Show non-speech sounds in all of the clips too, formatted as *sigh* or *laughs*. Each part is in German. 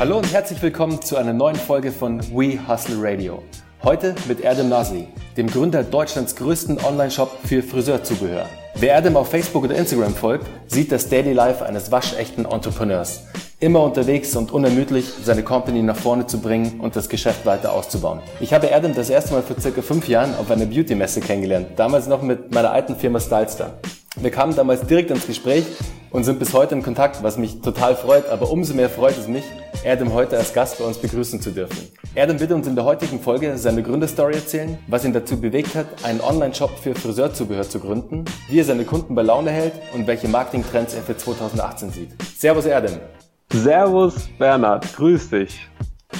Hallo und herzlich willkommen zu einer neuen Folge von We Hustle Radio. Heute mit Erdem Nasri, dem Gründer Deutschlands größten Online-Shop für Friseurzubehör. Wer Erdem auf Facebook oder Instagram folgt, sieht das Daily Life eines waschechten Entrepreneurs. Immer unterwegs und unermüdlich, seine Company nach vorne zu bringen und das Geschäft weiter auszubauen. Ich habe Erdem das erste Mal vor circa fünf Jahren auf einer Beauty-Messe kennengelernt, damals noch mit meiner alten Firma Stylestar. Wir kamen damals direkt ins Gespräch und sind bis heute in Kontakt, was mich total freut. Aber umso mehr freut es mich, Erdem heute als Gast bei uns begrüßen zu dürfen. Erdem wird uns in der heutigen Folge seine Gründerstory erzählen, was ihn dazu bewegt hat, einen Online-Shop für Friseurzubehör zu gründen, wie er seine Kunden bei Laune hält und welche Marketingtrends er für 2018 sieht. Servus Erdem. Servus Bernhard, grüß dich.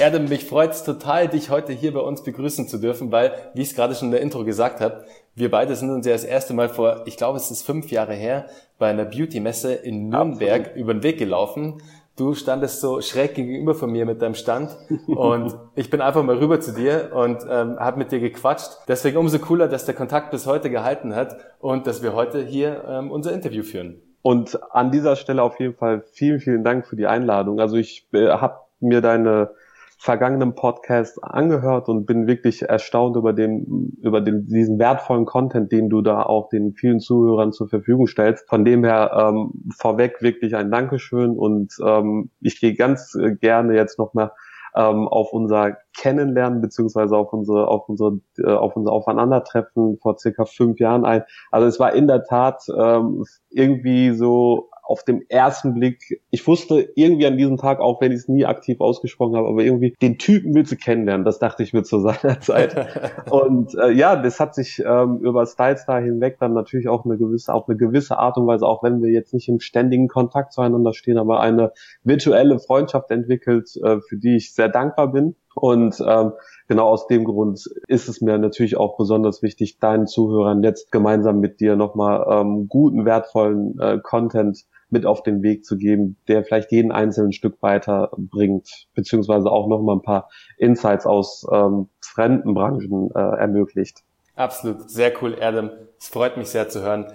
Erdem, mich freut's total, dich heute hier bei uns begrüßen zu dürfen, weil, wie ich es gerade schon in der Intro gesagt habe, wir beide sind uns ja das erste Mal vor, ich glaube, es ist fünf Jahre her, bei einer Beauty-Messe in Nürnberg Absolut. über den Weg gelaufen. Du standest so schräg gegenüber von mir mit deinem Stand und *laughs* ich bin einfach mal rüber zu dir und ähm, habe mit dir gequatscht. Deswegen umso cooler, dass der Kontakt bis heute gehalten hat und dass wir heute hier ähm, unser Interview führen. Und an dieser Stelle auf jeden Fall vielen, vielen Dank für die Einladung. Also ich äh, habe mir deine vergangenen Podcast angehört und bin wirklich erstaunt über den, über den, diesen wertvollen Content, den du da auch den vielen Zuhörern zur Verfügung stellst. Von dem her ähm, vorweg wirklich ein Dankeschön und ähm, ich gehe ganz äh, gerne jetzt nochmal ähm, auf unser Kennenlernen beziehungsweise auf unsere auf unsere äh, auf unser Aufeinandertreffen vor circa fünf Jahren ein. Also es war in der Tat ähm, irgendwie so auf dem ersten Blick, ich wusste irgendwie an diesem Tag, auch wenn ich es nie aktiv ausgesprochen habe, aber irgendwie den Typen willst du kennenlernen, das dachte ich mir zu seiner *laughs* Zeit. *laughs* und äh, ja, das hat sich ähm, über Stylestar hinweg dann natürlich auch eine gewisse, auf eine gewisse Art und Weise, auch wenn wir jetzt nicht im ständigen Kontakt zueinander stehen, aber eine virtuelle Freundschaft entwickelt, äh, für die ich sehr dankbar bin. Und ähm, genau aus dem Grund ist es mir natürlich auch besonders wichtig, deinen Zuhörern jetzt gemeinsam mit dir nochmal ähm, guten, wertvollen äh, Content mit auf den Weg zu geben, der vielleicht jeden einzelnen Stück weiterbringt, beziehungsweise auch nochmal ein paar Insights aus ähm, fremden Branchen äh, ermöglicht. Absolut, sehr cool, Adam. Es freut mich sehr zu hören.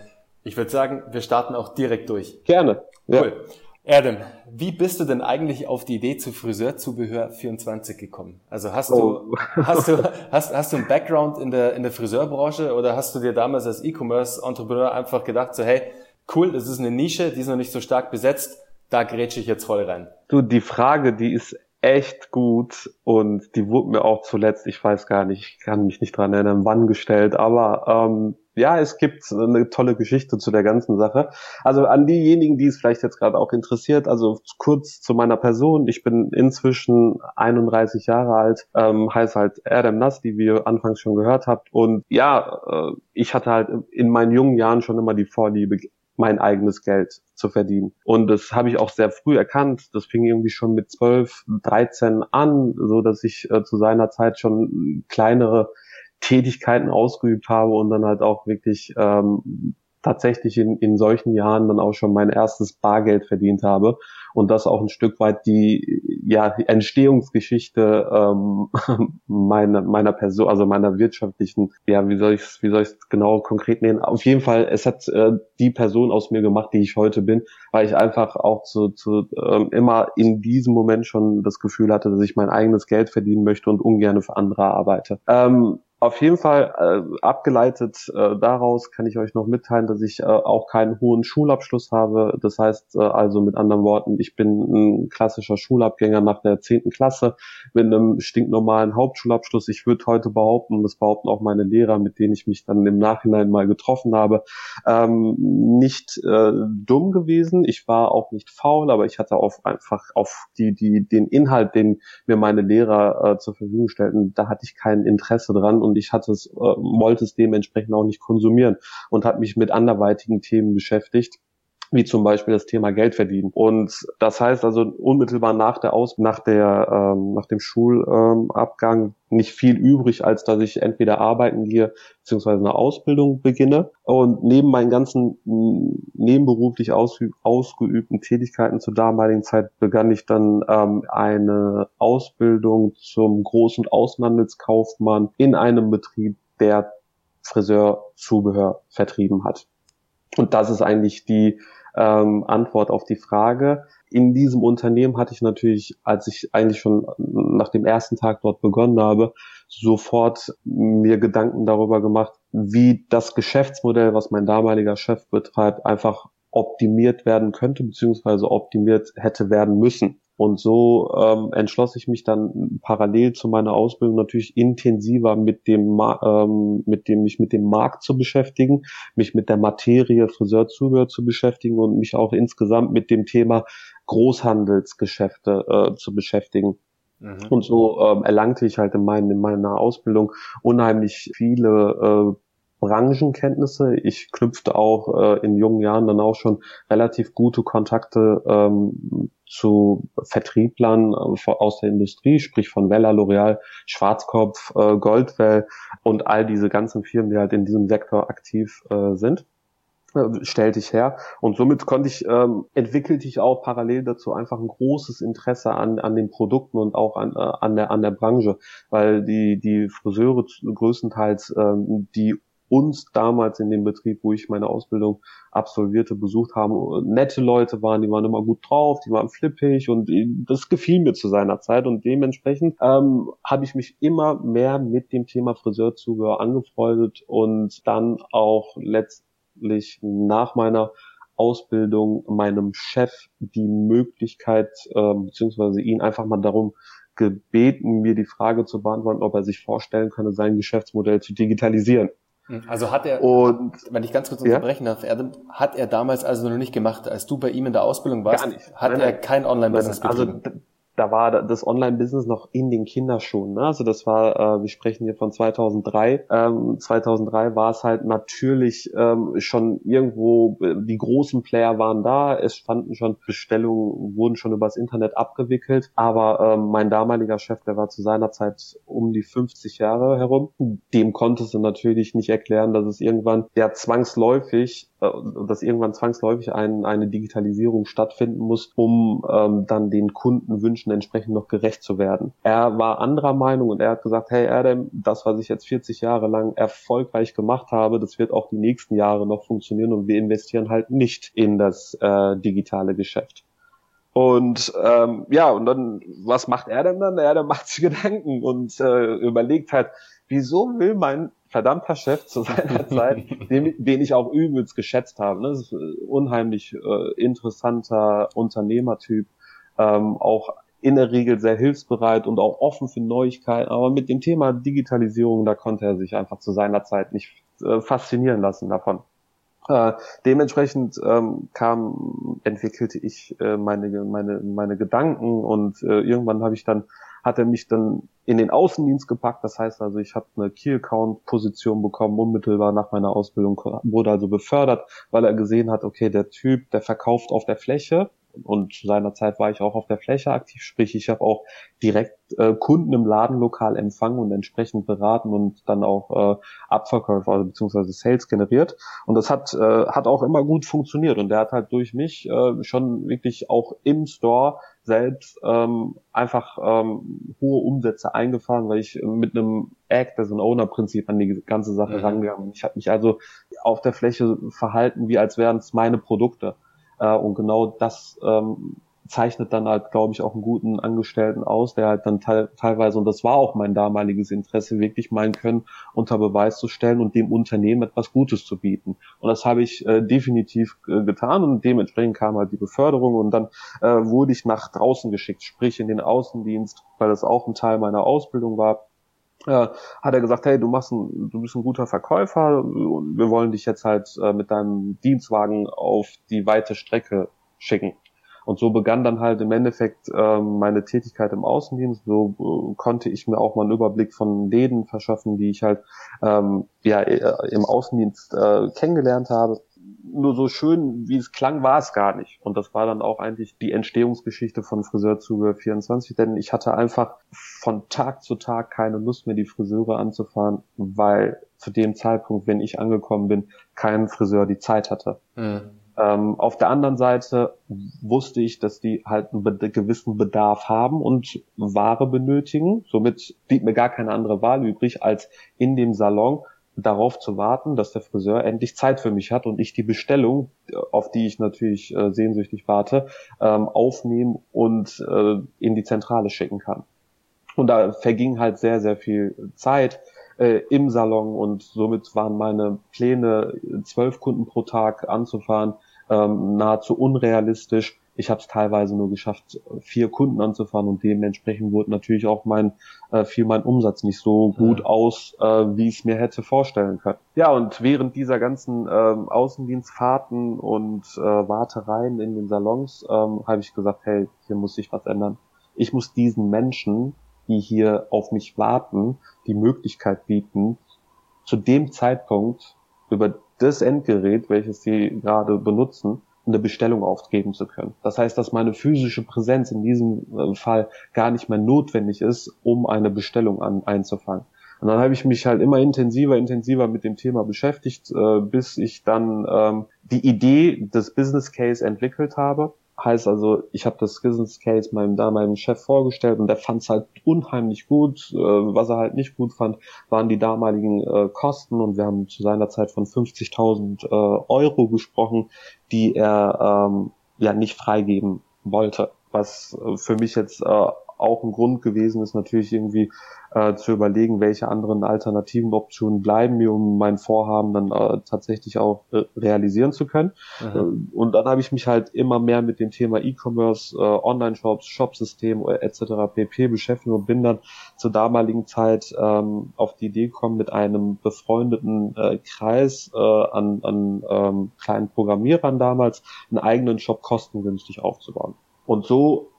Ich würde sagen, wir starten auch direkt durch. Gerne. Cool. Ja. Adam, wie bist du denn eigentlich auf die Idee zu Friseurzubehör 24 gekommen? Also hast du, oh. hast du, *laughs* hast, hast du einen Background in der, in der Friseurbranche oder hast du dir damals als E-Commerce-Entrepreneur einfach gedacht, so hey, cool, das ist eine Nische, die ist noch nicht so stark besetzt, da grätsche ich jetzt voll rein. Du, die Frage, die ist echt gut und die wurde mir auch zuletzt, ich weiß gar nicht, ich kann mich nicht dran erinnern, wann gestellt, aber ähm, ja, es gibt eine tolle Geschichte zu der ganzen Sache. Also an diejenigen, die es vielleicht jetzt gerade auch interessiert, also kurz zu meiner Person. Ich bin inzwischen 31 Jahre alt, ähm, heiße halt Adam Nass, die wir anfangs schon gehört habt. Und ja, äh, ich hatte halt in meinen jungen Jahren schon immer die Vorliebe, mein eigenes Geld zu verdienen. Und das habe ich auch sehr früh erkannt. Das fing irgendwie schon mit 12, 13 an, so dass ich äh, zu seiner Zeit schon kleinere Tätigkeiten ausgeübt habe und dann halt auch wirklich ähm, tatsächlich in, in solchen Jahren dann auch schon mein erstes Bargeld verdient habe und das auch ein Stück weit die ja Entstehungsgeschichte ähm, *laughs* meiner meiner Person, also meiner wirtschaftlichen, ja wie soll ich wie soll ich genau konkret nennen? Auf jeden Fall, es hat äh, die Person aus mir gemacht, die ich heute bin, weil ich einfach auch zu, zu ähm, immer in diesem Moment schon das Gefühl hatte, dass ich mein eigenes Geld verdienen möchte und ungern für andere arbeite. Ähm, auf jeden Fall äh, abgeleitet äh, daraus kann ich euch noch mitteilen, dass ich äh, auch keinen hohen Schulabschluss habe. Das heißt äh, also mit anderen Worten, ich bin ein klassischer Schulabgänger nach der zehnten Klasse mit einem stinknormalen Hauptschulabschluss. Ich würde heute behaupten, das behaupten auch meine Lehrer, mit denen ich mich dann im Nachhinein mal getroffen habe, ähm, nicht äh, dumm gewesen. Ich war auch nicht faul, aber ich hatte auf einfach auf die die den Inhalt, den mir meine Lehrer äh, zur Verfügung stellten, da hatte ich kein Interesse dran und ich hatte es, äh, wollte es dementsprechend auch nicht konsumieren und habe mich mit anderweitigen Themen beschäftigt wie zum Beispiel das Thema Geld verdienen. Und das heißt also unmittelbar nach der Aus nach der ähm, nach dem Schulabgang ähm, nicht viel übrig, als dass ich entweder arbeiten gehe beziehungsweise eine Ausbildung beginne. Und neben meinen ganzen nebenberuflich ausgeübten Tätigkeiten zur damaligen Zeit begann ich dann ähm, eine Ausbildung zum großen Außenhandelskaufmann in einem Betrieb, der Friseurzubehör vertrieben hat. Und das ist eigentlich die ähm, Antwort auf die Frage. In diesem Unternehmen hatte ich natürlich, als ich eigentlich schon nach dem ersten Tag dort begonnen habe, sofort mir Gedanken darüber gemacht, wie das Geschäftsmodell, was mein damaliger Chef betreibt, einfach optimiert werden könnte, beziehungsweise optimiert hätte werden müssen. Und so ähm, entschloss ich mich dann parallel zu meiner Ausbildung natürlich intensiver mit dem, ähm, mit dem, mich mit dem Markt zu beschäftigen, mich mit der Materie Friseurzubehör zu beschäftigen und mich auch insgesamt mit dem Thema Großhandelsgeschäfte äh, zu beschäftigen. Mhm. Und so ähm, erlangte ich halt in, mein, in meiner Ausbildung unheimlich viele äh, Branchenkenntnisse. Ich knüpfte auch äh, in jungen Jahren dann auch schon relativ gute Kontakte ähm, zu Vertrieblern äh, aus der Industrie, sprich von Vella, L'Oreal, Schwarzkopf, äh, Goldwell und all diese ganzen Firmen, die halt in diesem Sektor aktiv äh, sind äh, stellte ich her und somit konnte ich ähm, entwickelte ich auch parallel dazu einfach ein großes Interesse an an den Produkten und auch an äh, an der an der Branche weil die die Friseure größtenteils ähm, die uns damals in dem Betrieb, wo ich meine Ausbildung absolvierte, besucht haben, nette Leute waren, die waren immer gut drauf, die waren flippig und das gefiel mir zu seiner Zeit und dementsprechend ähm, habe ich mich immer mehr mit dem Thema Friseurzubehör angefreundet und dann auch letztlich nach meiner Ausbildung meinem Chef die Möglichkeit, äh, beziehungsweise ihn einfach mal darum gebeten, mir die Frage zu beantworten, ob er sich vorstellen könne, sein Geschäftsmodell zu digitalisieren. Hm. Also hat er, und, wenn ich ganz kurz unterbrechen ja? darf, Adam, hat er damals also noch nicht gemacht, als du bei ihm in der Ausbildung warst, Gar nicht. hat nein, er kein Online-Business also betrieben? Also da war das Online-Business noch in den Kinderschuhen. Ne? Also das war, äh, wir sprechen hier von 2003. Ähm, 2003 war es halt natürlich ähm, schon irgendwo, die großen Player waren da, es standen schon Bestellungen, wurden schon übers Internet abgewickelt, aber ähm, mein damaliger Chef, der war zu seiner Zeit um die 50 Jahre herum, dem konnte es natürlich nicht erklären, dass es irgendwann ja zwangsläufig äh, dass irgendwann zwangsläufig ein, eine Digitalisierung stattfinden muss, um ähm, dann den Kundenwünschen entsprechend noch gerecht zu werden. Er war anderer Meinung und er hat gesagt, hey Adam, das, was ich jetzt 40 Jahre lang erfolgreich gemacht habe, das wird auch die nächsten Jahre noch funktionieren und wir investieren halt nicht in das äh, digitale Geschäft. Und ähm, ja, und dann, was macht er denn dann? Er, macht sich Gedanken und äh, überlegt halt, wieso will mein verdammter Chef zu seiner *laughs* Zeit, den, den, ich auch übelst geschätzt habe. Ne? Das ist ein unheimlich äh, interessanter Unternehmertyp, ähm, auch in der Regel sehr hilfsbereit und auch offen für Neuigkeiten. Aber mit dem Thema Digitalisierung, da konnte er sich einfach zu seiner Zeit nicht äh, faszinieren lassen davon. Äh, dementsprechend ähm, kam, entwickelte ich äh, meine, meine, meine Gedanken und äh, irgendwann habe ich dann hat er mich dann in den Außendienst gepackt. Das heißt also, ich habe eine Key-Account-Position bekommen, unmittelbar nach meiner Ausbildung, wurde also befördert, weil er gesehen hat, okay, der Typ, der verkauft auf der Fläche, und zu seiner Zeit war ich auch auf der Fläche aktiv, sprich ich habe auch direkt äh, Kunden im Ladenlokal empfangen und entsprechend beraten und dann auch äh, Abverkäufe also beziehungsweise Sales generiert und das hat äh, hat auch immer gut funktioniert und der hat halt durch mich äh, schon wirklich auch im Store selbst ähm, einfach ähm, hohe Umsätze eingefahren, weil ich mit einem Act, also ein Owner-Prinzip an die ganze Sache mhm. rangegangen bin. Ich habe mich also auf der Fläche verhalten, wie als wären es meine Produkte. Äh, und genau das ähm, zeichnet dann halt, glaube ich, auch einen guten Angestellten aus, der halt dann te teilweise, und das war auch mein damaliges Interesse, wirklich meinen Können unter Beweis zu stellen und dem Unternehmen etwas Gutes zu bieten. Und das habe ich äh, definitiv äh, getan und dementsprechend kam halt die Beförderung und dann äh, wurde ich nach draußen geschickt, sprich in den Außendienst, weil das auch ein Teil meiner Ausbildung war hat er gesagt, hey, du machst ein, du bist ein guter Verkäufer und wir wollen dich jetzt halt äh, mit deinem Dienstwagen auf die weite Strecke schicken. Und so begann dann halt im Endeffekt äh, meine Tätigkeit im Außendienst. So äh, konnte ich mir auch mal einen Überblick von Läden verschaffen, die ich halt ähm, ja äh, im Außendienst äh, kennengelernt habe nur so schön, wie es klang, war es gar nicht. Und das war dann auch eigentlich die Entstehungsgeschichte von Friseurzubehör 24, denn ich hatte einfach von Tag zu Tag keine Lust mehr, die Friseure anzufahren, weil zu dem Zeitpunkt, wenn ich angekommen bin, kein Friseur die Zeit hatte. Mhm. Ähm, auf der anderen Seite wusste ich, dass die halt einen gewissen Bedarf haben und Ware benötigen. Somit blieb mir gar keine andere Wahl übrig, als in dem Salon darauf zu warten, dass der Friseur endlich Zeit für mich hat und ich die Bestellung, auf die ich natürlich äh, sehnsüchtig warte, ähm, aufnehmen und äh, in die Zentrale schicken kann. Und da verging halt sehr, sehr viel Zeit äh, im Salon und somit waren meine Pläne, zwölf Kunden pro Tag anzufahren, ähm, nahezu unrealistisch. Ich habe es teilweise nur geschafft, vier Kunden anzufahren und dementsprechend wurde natürlich auch mein äh, fiel mein Umsatz nicht so gut ja. aus, äh, wie ich es mir hätte vorstellen können. Ja, und während dieser ganzen ähm, Außendienstfahrten und äh, Wartereien in den Salons ähm, habe ich gesagt, hey, hier muss sich was ändern. Ich muss diesen Menschen, die hier auf mich warten, die Möglichkeit bieten, zu dem Zeitpunkt über das Endgerät, welches sie gerade benutzen, eine Bestellung aufgeben zu können. Das heißt, dass meine physische Präsenz in diesem äh, Fall gar nicht mehr notwendig ist, um eine Bestellung an, einzufangen. Und dann habe ich mich halt immer intensiver, intensiver mit dem Thema beschäftigt, äh, bis ich dann ähm, die Idee des Business Case entwickelt habe Heißt also, ich habe das Business Case meinem damaligen Chef vorgestellt und der fand es halt unheimlich gut. Äh, was er halt nicht gut fand, waren die damaligen äh, Kosten und wir haben zu seiner Zeit von 50.000 äh, Euro gesprochen, die er ähm, ja nicht freigeben wollte. Was äh, für mich jetzt äh, auch ein Grund gewesen ist, natürlich irgendwie äh, zu überlegen, welche anderen alternativen Optionen bleiben mir, um mein Vorhaben dann äh, tatsächlich auch äh, realisieren zu können. Mhm. und dann habe ich mich halt immer mehr mit dem Thema E-Commerce, äh, Online-Shops, Shopsystem äh, etc. pp. beschäftigt und bin dann zur damaligen Zeit ähm, auf die Idee gekommen, mit einem befreundeten Kreis an, an ähm, kleinen Programmierern damals einen eigenen Shop kostengünstig aufzubauen. Und so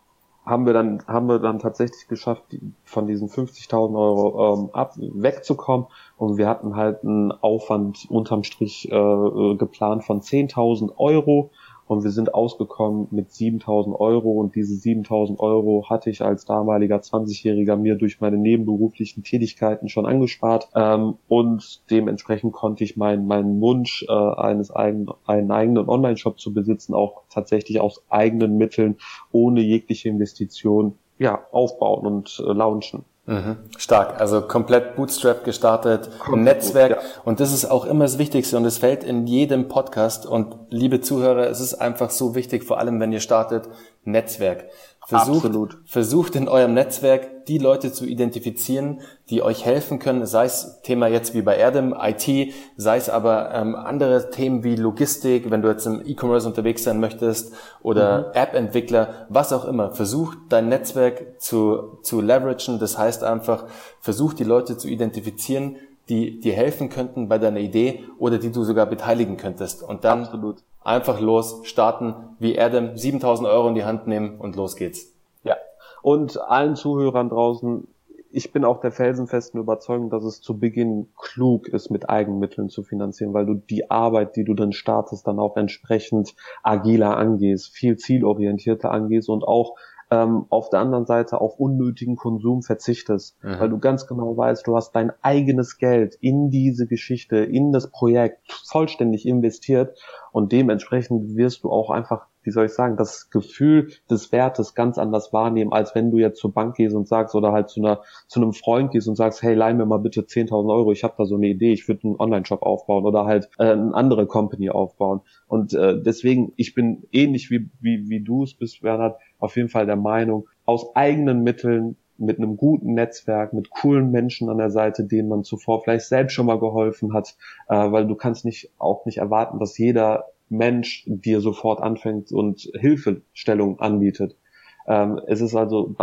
haben wir dann haben wir dann tatsächlich geschafft, von diesen 50.000 Euro ähm, ab wegzukommen. Und wir hatten halt einen Aufwand unterm Strich äh, geplant von 10.000 Euro und wir sind ausgekommen mit 7000 Euro und diese 7000 Euro hatte ich als damaliger 20-Jähriger mir durch meine nebenberuflichen Tätigkeiten schon angespart ähm, und dementsprechend konnte ich meinen meinen Wunsch äh, eines eigenen einen eigenen Online-Shop zu besitzen auch tatsächlich aus eigenen Mitteln ohne jegliche Investition ja aufbauen und äh, launchen. Mhm. Stark, also komplett Bootstrap gestartet, ein Netzwerk. Ja. Und das ist auch immer das Wichtigste und es fällt in jedem Podcast. Und liebe Zuhörer, es ist einfach so wichtig, vor allem wenn ihr startet, Netzwerk. Versucht, Absolut. versucht in eurem Netzwerk die Leute zu identifizieren, die euch helfen können, sei es Thema jetzt wie bei Erdem, IT, sei es aber ähm, andere Themen wie Logistik, wenn du jetzt im E-Commerce unterwegs sein möchtest oder mhm. App-Entwickler, was auch immer. Versucht dein Netzwerk zu, zu leveragen, das heißt einfach, versucht die Leute zu identifizieren, die dir helfen könnten bei deiner Idee oder die du sogar beteiligen könntest. Und dann Absolut. Einfach los, starten, wie Adam, 7000 Euro in die Hand nehmen und los geht's. Ja. Und allen Zuhörern draußen, ich bin auch der felsenfesten Überzeugung, dass es zu Beginn klug ist, mit Eigenmitteln zu finanzieren, weil du die Arbeit, die du dann startest, dann auch entsprechend agiler angehst, viel zielorientierter angehst und auch ähm, auf der anderen Seite auf unnötigen Konsum verzichtest, mhm. weil du ganz genau weißt, du hast dein eigenes Geld in diese Geschichte, in das Projekt vollständig investiert und dementsprechend wirst du auch einfach, wie soll ich sagen, das Gefühl des Wertes ganz anders wahrnehmen, als wenn du jetzt zur Bank gehst und sagst oder halt zu einer zu einem Freund gehst und sagst, hey, leih mir mal bitte 10.000 Euro, ich habe da so eine Idee, ich würde einen Online-Shop aufbauen oder halt äh, eine andere Company aufbauen. Und äh, deswegen, ich bin ähnlich wie wie wie du es bist, Bernhard, auf jeden Fall der Meinung, aus eigenen Mitteln mit einem guten Netzwerk, mit coolen Menschen an der Seite, denen man zuvor vielleicht selbst schon mal geholfen hat, äh, weil du kannst nicht auch nicht erwarten, dass jeder Mensch dir sofort anfängt und Hilfestellung anbietet. Ähm, es ist also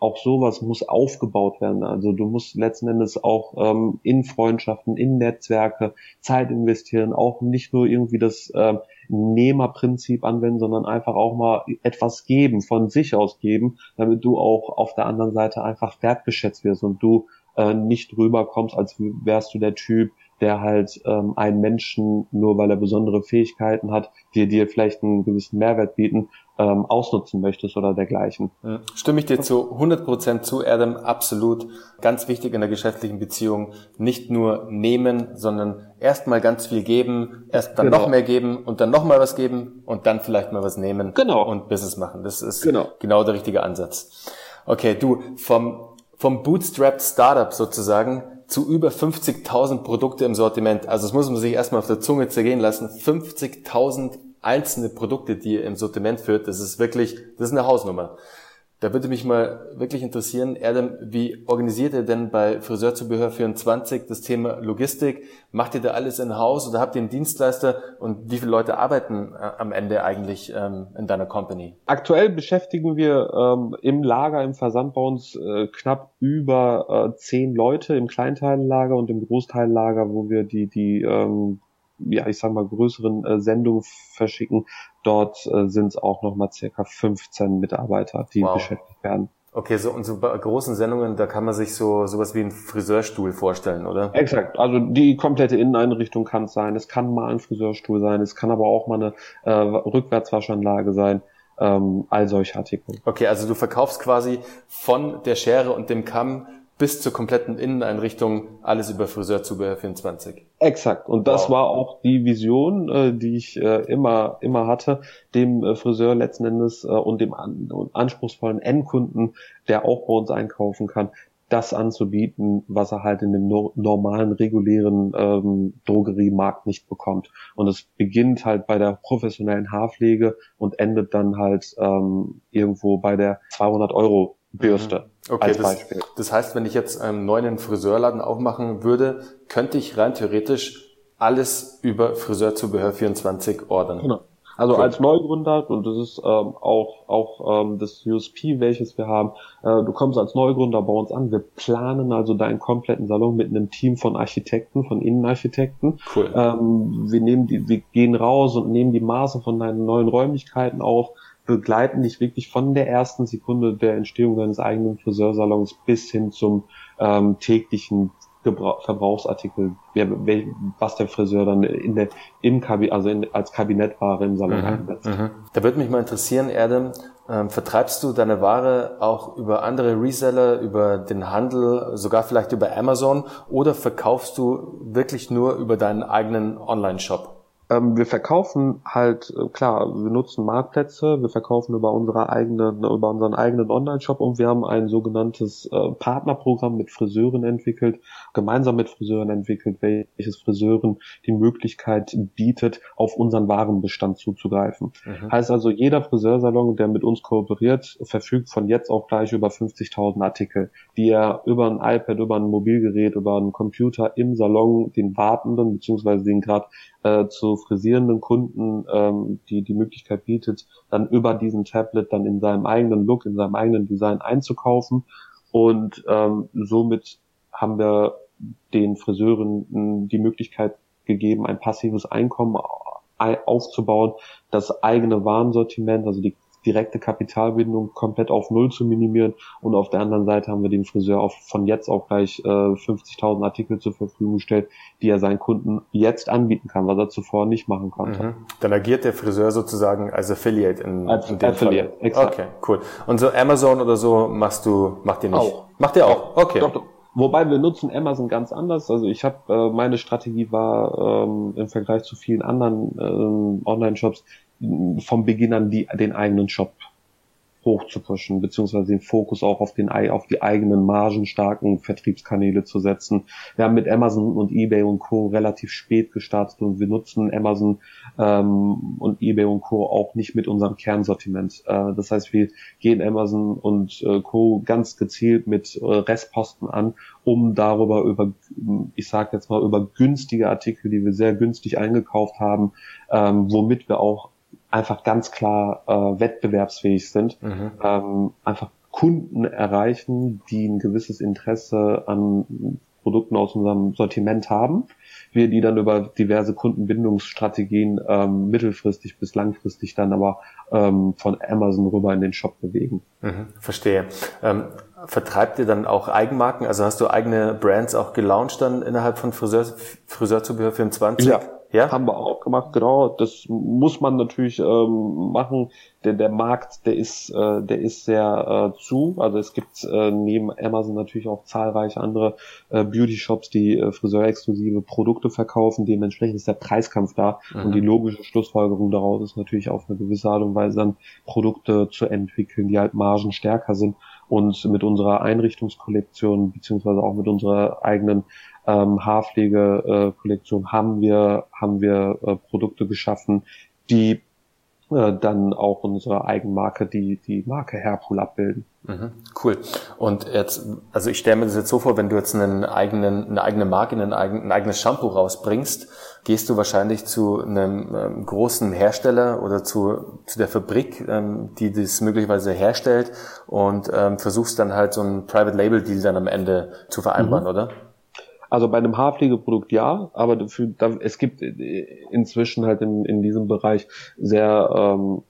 auch sowas muss aufgebaut werden. Also du musst letzten Endes auch ähm, in Freundschaften, in Netzwerke Zeit investieren, auch nicht nur irgendwie das ähm, Nehmerprinzip anwenden, sondern einfach auch mal etwas geben, von sich aus geben, damit du auch auf der anderen Seite einfach wertgeschätzt wirst und du äh, nicht rüberkommst, als wärst du der Typ, der halt ähm, einen Menschen, nur weil er besondere Fähigkeiten hat, die dir vielleicht einen gewissen Mehrwert bieten, ähm, ausnutzen möchtest oder dergleichen. Stimme ich dir zu 100% zu, Adam, absolut. Ganz wichtig in der geschäftlichen Beziehung, nicht nur nehmen, sondern erstmal ganz viel geben, erst dann genau. noch mehr geben und dann noch mal was geben und dann vielleicht mal was nehmen genau. und Business machen. Das ist genau, genau der richtige Ansatz. Okay, du, vom, vom Bootstrapped Startup sozusagen zu über 50.000 Produkte im Sortiment. Also das muss man sich erstmal auf der Zunge zergehen lassen. 50.000 einzelne Produkte, die ihr im Sortiment führt, das ist wirklich, das ist eine Hausnummer. Da würde mich mal wirklich interessieren, Erdem, wie organisiert ihr denn bei Friseurzubehör 24 das Thema Logistik? Macht ihr da alles in Haus oder habt ihr einen Dienstleister und wie viele Leute arbeiten äh, am Ende eigentlich ähm, in deiner Company? Aktuell beschäftigen wir ähm, im Lager, im Versand bei uns äh, knapp über äh, zehn Leute im Kleinteillager und im Großteillager, wo wir die, die ähm, ja, ich sag mal, größeren äh, Sendungen verschicken. Dort äh, sind es auch nochmal circa 15 Mitarbeiter, die wow. beschäftigt werden. Okay, so und so bei großen Sendungen, da kann man sich so sowas wie einen Friseurstuhl vorstellen, oder? Exakt. Also die komplette Inneneinrichtung kann es sein. Es kann mal ein Friseurstuhl sein. Es kann aber auch mal eine äh, Rückwärtswaschanlage sein. Ähm, all solche Artikel. Okay, also du verkaufst quasi von der Schere und dem Kamm bis zur kompletten Inneneinrichtung alles über Friseurzubehör 24. Exakt. Und das wow. war auch die Vision, äh, die ich äh, immer, immer hatte, dem äh, Friseur letzten Endes äh, und dem an, und anspruchsvollen Endkunden, der auch bei uns einkaufen kann, das anzubieten, was er halt in dem no normalen, regulären ähm, Drogeriemarkt nicht bekommt. Und es beginnt halt bei der professionellen Haarpflege und endet dann halt ähm, irgendwo bei der 200 Euro Bürste. Mhm. Okay, als Beispiel. Das, das heißt, wenn ich jetzt einen neuen Friseurladen aufmachen würde, könnte ich rein theoretisch alles über Friseurzubehör 24 ordern. Genau. Also cool. als Neugründer, und das ist ähm, auch, auch ähm, das USP, welches wir haben, äh, du kommst als Neugründer bei uns an, wir planen also deinen kompletten Salon mit einem Team von Architekten, von Innenarchitekten. Cool. Ähm, wir nehmen die, wir gehen raus und nehmen die Maße von deinen neuen Räumlichkeiten auf, begleiten dich wirklich von der ersten Sekunde der Entstehung deines eigenen Friseursalons bis hin zum ähm, täglichen Gebrauch, Verbrauchsartikel, was der Friseur dann in der, im Kabinett, also in, als Kabinettware im Salon mhm, einsetzt. Mhm. Da würde mich mal interessieren, Erdem, ähm, vertreibst du deine Ware auch über andere Reseller, über den Handel, sogar vielleicht über Amazon oder verkaufst du wirklich nur über deinen eigenen Online-Shop? Ähm, wir verkaufen halt, äh, klar, wir nutzen Marktplätze, wir verkaufen über unsere eigenen, über unseren eigenen Online-Shop und wir haben ein sogenanntes äh, Partnerprogramm mit Friseuren entwickelt, gemeinsam mit Friseuren entwickelt, welches Friseuren die Möglichkeit bietet, auf unseren Warenbestand zuzugreifen. Mhm. Heißt also, jeder Friseursalon, der mit uns kooperiert, verfügt von jetzt auch gleich über 50.000 Artikel, die er über ein iPad, über ein Mobilgerät, über einen Computer im Salon den Wartenden beziehungsweise den gerade äh, zu frisierenden Kunden ähm, die die Möglichkeit bietet, dann über diesen Tablet dann in seinem eigenen Look, in seinem eigenen Design einzukaufen. Und ähm, somit haben wir den Friseuren die Möglichkeit gegeben, ein passives Einkommen aufzubauen, das eigene Warensortiment, also die direkte Kapitalbindung komplett auf Null zu minimieren. Und auf der anderen Seite haben wir dem Friseur auch von jetzt auch gleich äh, 50.000 Artikel zur Verfügung gestellt, die er seinen Kunden jetzt anbieten kann, was er zuvor nicht machen konnte. Mhm. Dann agiert der Friseur sozusagen als Affiliate in, als in dem Affiliate, Fall. Exakt. Okay, cool. Und so Amazon oder so machst du, macht ihr nicht? Auch. Macht ihr auch? Okay. Doch, doch. Wobei wir nutzen Amazon ganz anders. Also ich habe äh, meine Strategie war ähm, im Vergleich zu vielen anderen ähm, Online-Shops vom Beginn an die, den eigenen Shop hochzupushen, beziehungsweise den Fokus auch auf den auf die eigenen margenstarken Vertriebskanäle zu setzen. Wir haben mit Amazon und eBay und Co. relativ spät gestartet und wir nutzen Amazon ähm, und eBay und Co. auch nicht mit unserem Kernsortiment. Äh, das heißt, wir gehen Amazon und äh, Co. ganz gezielt mit äh, Restposten an, um darüber über, ich sage jetzt mal, über günstige Artikel, die wir sehr günstig eingekauft haben, ähm, womit wir auch einfach ganz klar äh, wettbewerbsfähig sind, mhm. ähm, einfach Kunden erreichen, die ein gewisses Interesse an Produkten aus unserem Sortiment haben. Wir die dann über diverse Kundenbindungsstrategien ähm, mittelfristig bis langfristig dann aber ähm, von Amazon rüber in den Shop bewegen. Mhm, verstehe. Ähm, vertreibt ihr dann auch Eigenmarken? Also hast du eigene Brands auch gelauncht dann innerhalb von Friseur, Friseurzubehör 24? Ja, ja. Haben wir auch gemacht, genau. Das muss man natürlich ähm, machen. Denn der Markt, der ist, äh, der ist sehr äh, zu. Also es gibt äh, neben Amazon natürlich auch zahlreiche andere äh, Beauty-Shops, die äh, friseurexklusive Produkte verkaufen. Dementsprechend ist der Preiskampf da. Mhm. Und die logische Schlussfolgerung daraus ist natürlich auf eine gewisse Art und Weise dann Produkte zu entwickeln, die halt margenstärker sind Und mit unserer Einrichtungskollektion beziehungsweise auch mit unserer eigenen ähm, Haarpflegekollektion haben wir haben wir äh, Produkte geschaffen, die äh, dann auch unsere Eigenmarke, die die Marke Hairpool abbilden. Mhm, cool. Und jetzt, also ich stelle mir das jetzt so vor, wenn du jetzt einen eigenen, eine eigene Marke, einen eigenen, ein eigenes Shampoo rausbringst, gehst du wahrscheinlich zu einem ähm, großen Hersteller oder zu, zu der Fabrik, ähm, die das möglicherweise herstellt und ähm, versuchst dann halt so ein Private Label Deal dann am Ende zu vereinbaren, mhm. oder? Also bei einem Haarpflegeprodukt ja, aber dafür, da, es gibt inzwischen halt in, in diesem Bereich sehr ähm,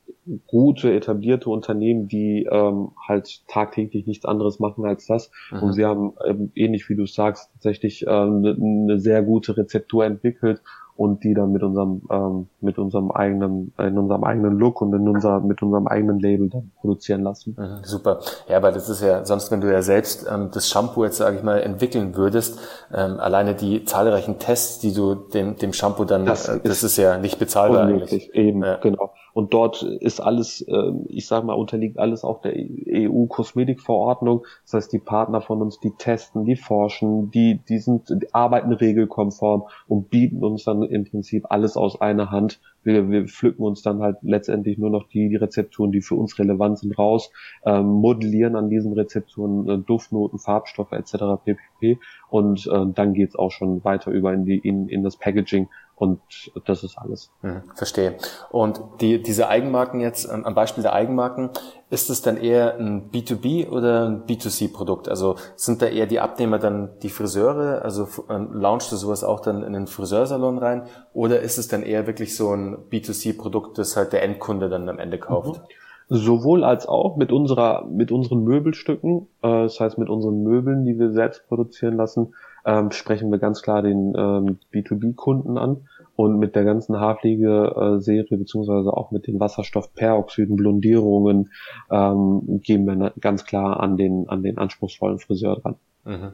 gute, etablierte Unternehmen, die ähm, halt tagtäglich nichts anderes machen als das. Mhm. Und sie haben, ähm, ähnlich wie du sagst, tatsächlich eine ähm, ne, ne sehr gute Rezeptur entwickelt und die dann mit unserem ähm, mit unserem eigenen in unserem eigenen Look und in unser mit unserem eigenen Label dann produzieren lassen. Mhm, super. Ja, weil das ist ja sonst, wenn du ja selbst ähm, das Shampoo jetzt sage ich mal entwickeln würdest, ähm, alleine die zahlreichen Tests, die du dem dem Shampoo dann das, äh, das ist, ist, ja nicht bezahlbar eigentlich. Eben, ja. genau. Und dort ist alles, äh, ich sage mal, unterliegt alles auch der EU-Kosmetikverordnung. Das heißt, die Partner von uns, die testen, die forschen, die, die sind, die arbeiten regelkonform und bieten uns dann im Prinzip alles aus einer Hand. Wir, wir pflücken uns dann halt letztendlich nur noch die, die Rezepturen, die für uns relevant sind, raus, ähm, modellieren an diesen Rezepturen äh, Duftnoten, Farbstoffe etc. pp. Und äh, dann geht's auch schon weiter über in, die, in, in das Packaging und das ist alles. Hm, verstehe. Und die, diese Eigenmarken jetzt, am Beispiel der Eigenmarken, ist es dann eher ein B2B oder ein B2C-Produkt? Also sind da eher die Abnehmer dann die Friseure? Also ähm, launchst du sowas auch dann in den Friseursalon rein? Oder ist es dann eher wirklich so ein B2C-Produkt, das halt der Endkunde dann am Ende kauft? Mhm. Sowohl als auch mit unserer, mit unseren Möbelstücken, äh, das heißt mit unseren Möbeln, die wir selbst produzieren lassen, ähm, sprechen wir ganz klar den ähm, B2B-Kunden an. Und mit der ganzen Haarpflege-Serie, beziehungsweise auch mit den Wasserstoffperoxiden, Blondierungen, ähm, gehen wir ganz klar an den, an den anspruchsvollen Friseur dran. Mhm.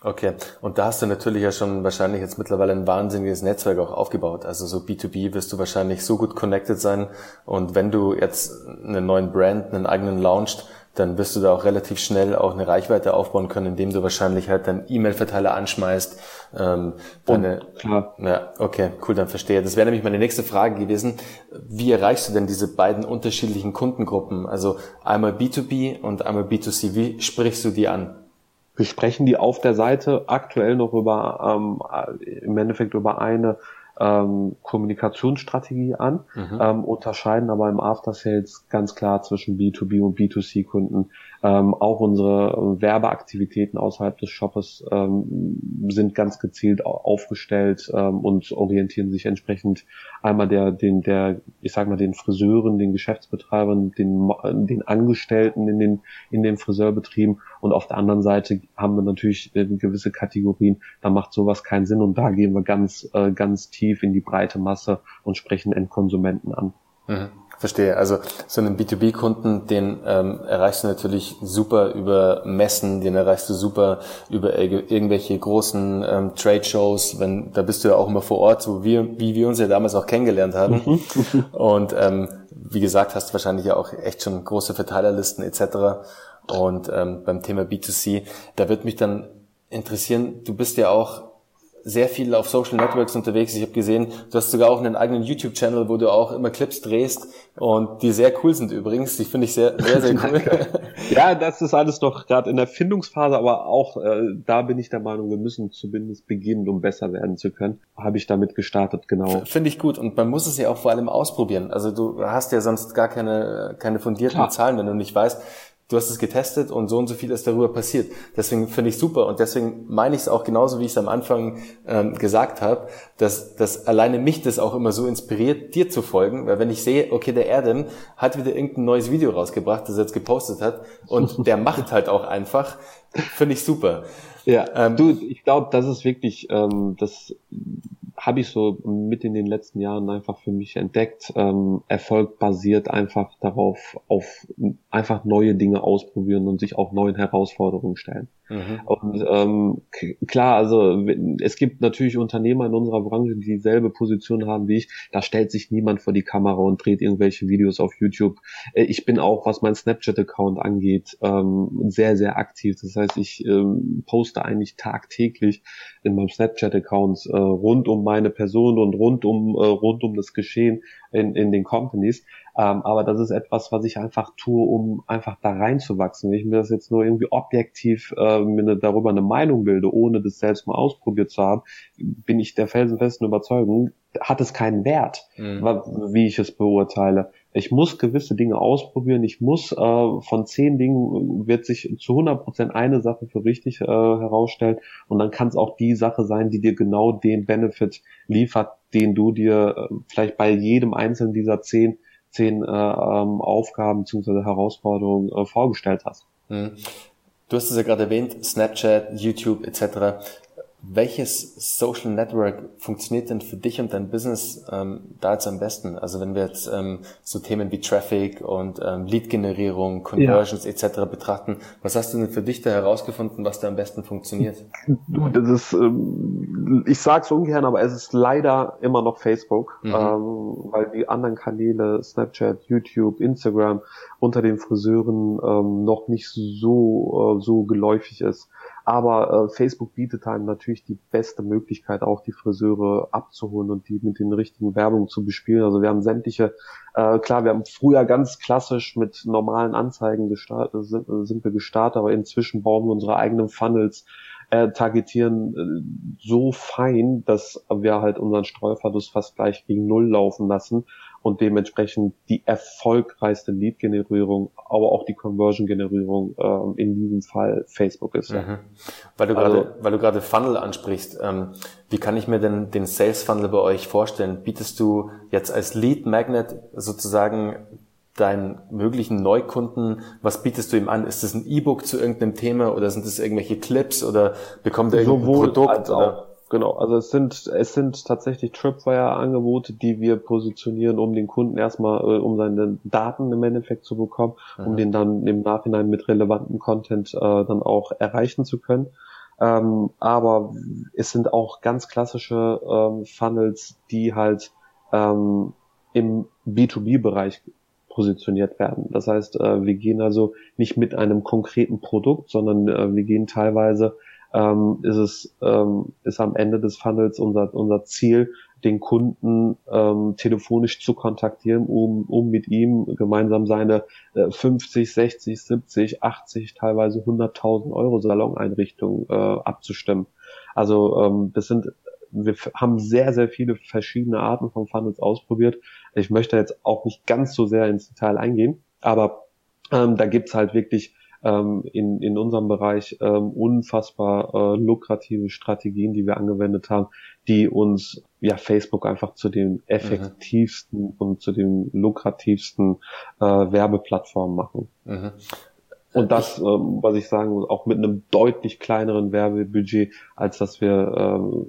Okay, und da hast du natürlich ja schon wahrscheinlich jetzt mittlerweile ein wahnsinniges Netzwerk auch aufgebaut. Also so B2B wirst du wahrscheinlich so gut connected sein. Und wenn du jetzt einen neuen Brand, einen eigenen launcht, dann wirst du da auch relativ schnell auch eine Reichweite aufbauen können, indem du wahrscheinlich halt deinen E-Mail-Verteiler anschmeißt. Ähm, deine, oh, klar. Ja, okay, cool, dann verstehe. Das wäre nämlich meine nächste Frage gewesen. Wie erreichst du denn diese beiden unterschiedlichen Kundengruppen? Also einmal B2B und einmal B2C. Wie sprichst du die an? Wir sprechen die auf der Seite aktuell noch über, ähm, im Endeffekt über eine ähm, Kommunikationsstrategie an, mhm. ähm, unterscheiden aber im After Sales ganz klar zwischen B2B und B2C-Kunden. Ähm, auch unsere Werbeaktivitäten außerhalb des Shoppes ähm, sind ganz gezielt aufgestellt ähm, und orientieren sich entsprechend einmal der, den, der, ich sag mal, den Friseuren, den Geschäftsbetreibern, den, den Angestellten in den, in den Friseurbetrieben und auf der anderen Seite haben wir natürlich äh, gewisse Kategorien, da macht sowas keinen Sinn und da gehen wir ganz, äh, ganz tief in die breite Masse und sprechen Endkonsumenten an. Mhm. Verstehe. Also so einen B2B-Kunden, den ähm, erreichst du natürlich super über Messen, den erreichst du super über irgendwelche großen ähm, Trade-Shows. Wenn da bist du ja auch immer vor Ort, so wie, wie wir uns ja damals auch kennengelernt haben. Mhm. *laughs* Und ähm, wie gesagt, hast du wahrscheinlich ja auch echt schon große Verteilerlisten etc. Und ähm, beim Thema B2C, da wird mich dann interessieren, du bist ja auch sehr viel auf Social Networks unterwegs. Ich habe gesehen, du hast sogar auch einen eigenen YouTube-Channel, wo du auch immer Clips drehst und die sehr cool sind übrigens. Die finde ich sehr, sehr, sehr *laughs* cool. ja, das ist alles noch gerade in der Findungsphase, aber auch äh, da bin ich der Meinung, wir müssen zumindest beginnen, um besser werden zu können. Habe ich damit gestartet, genau. Finde ich gut und man muss es ja auch vor allem ausprobieren. Also du hast ja sonst gar keine, keine fundierten Klar. Zahlen, wenn du nicht weißt, du hast es getestet und so und so viel ist darüber passiert. Deswegen finde ich super und deswegen meine ich es auch genauso, wie ich es am Anfang ähm, gesagt habe, dass, dass alleine mich das auch immer so inspiriert, dir zu folgen, weil wenn ich sehe, okay, der Erdem hat wieder irgendein neues Video rausgebracht, das er jetzt gepostet hat und *laughs* der macht halt auch einfach, finde ich super. Ja, ähm, du, ich glaube, das ist wirklich ähm, das habe ich so mit in den letzten Jahren einfach für mich entdeckt. Ähm, Erfolg basiert einfach darauf, auf einfach neue Dinge ausprobieren und sich auch neuen Herausforderungen stellen. Mhm. Und ähm, klar, also es gibt natürlich Unternehmer in unserer Branche, die dieselbe Position haben wie ich. Da stellt sich niemand vor die Kamera und dreht irgendwelche Videos auf YouTube. Äh, ich bin auch, was mein Snapchat-Account angeht, ähm, sehr, sehr aktiv. Das heißt, ich ähm, poste eigentlich tagtäglich in meinem Snapchat-Account äh, rund um meine Person und rund um äh, rund um das Geschehen in, in den Companies. Ähm, aber das ist etwas, was ich einfach tue, um einfach da reinzuwachsen. Wenn ich mir das jetzt nur irgendwie objektiv äh, mir eine, darüber eine Meinung bilde, ohne das selbst mal ausprobiert zu haben, bin ich der felsenfesten Überzeugung, hat es keinen Wert, mhm. wie ich es beurteile. Ich muss gewisse Dinge ausprobieren. Ich muss äh, von zehn Dingen wird sich zu 100 Prozent eine Sache für richtig äh, herausstellen und dann kann es auch die Sache sein, die dir genau den Benefit liefert, den du dir äh, vielleicht bei jedem einzelnen dieser zehn zehn äh, ähm, Aufgaben bzw. Herausforderungen äh, vorgestellt hast. Mhm. Du hast es ja gerade erwähnt, Snapchat, YouTube etc welches Social Network funktioniert denn für dich und dein Business ähm, da jetzt am besten? Also wenn wir jetzt ähm, so Themen wie Traffic und ähm, Lead-Generierung, Conversions ja. etc. betrachten, was hast du denn für dich da herausgefunden, was da am besten funktioniert? Du, das ist, ähm, ich sag's ungern, aber es ist leider immer noch Facebook, mhm. ähm, weil die anderen Kanäle, Snapchat, YouTube, Instagram, unter den Friseuren ähm, noch nicht so, äh, so geläufig ist. Aber äh, Facebook bietet einem natürlich die beste Möglichkeit, auch die Friseure abzuholen und die mit den richtigen Werbungen zu bespielen. Also wir haben sämtliche, äh, klar, wir haben früher ganz klassisch mit normalen Anzeigen gestartet, sind, sind wir gestartet, aber inzwischen bauen wir unsere eigenen Funnels, äh, targetieren äh, so fein, dass wir halt unseren Streuverlust fast gleich gegen Null laufen lassen und dementsprechend die erfolgreichste Lead-Generierung, aber auch die Conversion-Generierung ähm, in diesem Fall Facebook ist. Mhm. Weil du also, gerade, weil du gerade Funnel ansprichst, ähm, wie kann ich mir denn den Sales Funnel bei euch vorstellen? Bietest du jetzt als Lead Magnet sozusagen deinen möglichen Neukunden, was bietest du ihm an? Ist das ein E-Book zu irgendeinem Thema oder sind das irgendwelche Clips oder bekommt er irgendein Produkt? Als auch. Genau, also es sind es sind tatsächlich Tripwire-Angebote, die wir positionieren, um den Kunden erstmal, äh, um seine Daten im Endeffekt zu bekommen, mhm. um den dann im Nachhinein mit relevantem Content äh, dann auch erreichen zu können. Ähm, aber es sind auch ganz klassische ähm, Funnels, die halt ähm, im B2B-Bereich positioniert werden. Das heißt, äh, wir gehen also nicht mit einem konkreten Produkt, sondern äh, wir gehen teilweise ähm, ist es ähm, ist am Ende des Funnels unser unser Ziel, den Kunden ähm, telefonisch zu kontaktieren, um, um mit ihm gemeinsam seine äh, 50, 60, 70, 80, teilweise 100.000 Euro Saloneinrichtungen äh, abzustimmen. Also ähm, das sind wir haben sehr, sehr viele verschiedene Arten von Funnels ausprobiert. Ich möchte jetzt auch nicht ganz so sehr ins Detail eingehen, aber ähm, da gibt's halt wirklich ähm, in, in unserem Bereich ähm, unfassbar äh, lukrative Strategien, die wir angewendet haben, die uns ja Facebook einfach zu den effektivsten mhm. und zu den lukrativsten äh, Werbeplattformen machen. Mhm. Und das, ähm, was ich sagen muss, auch mit einem deutlich kleineren Werbebudget, als dass wir, ähm,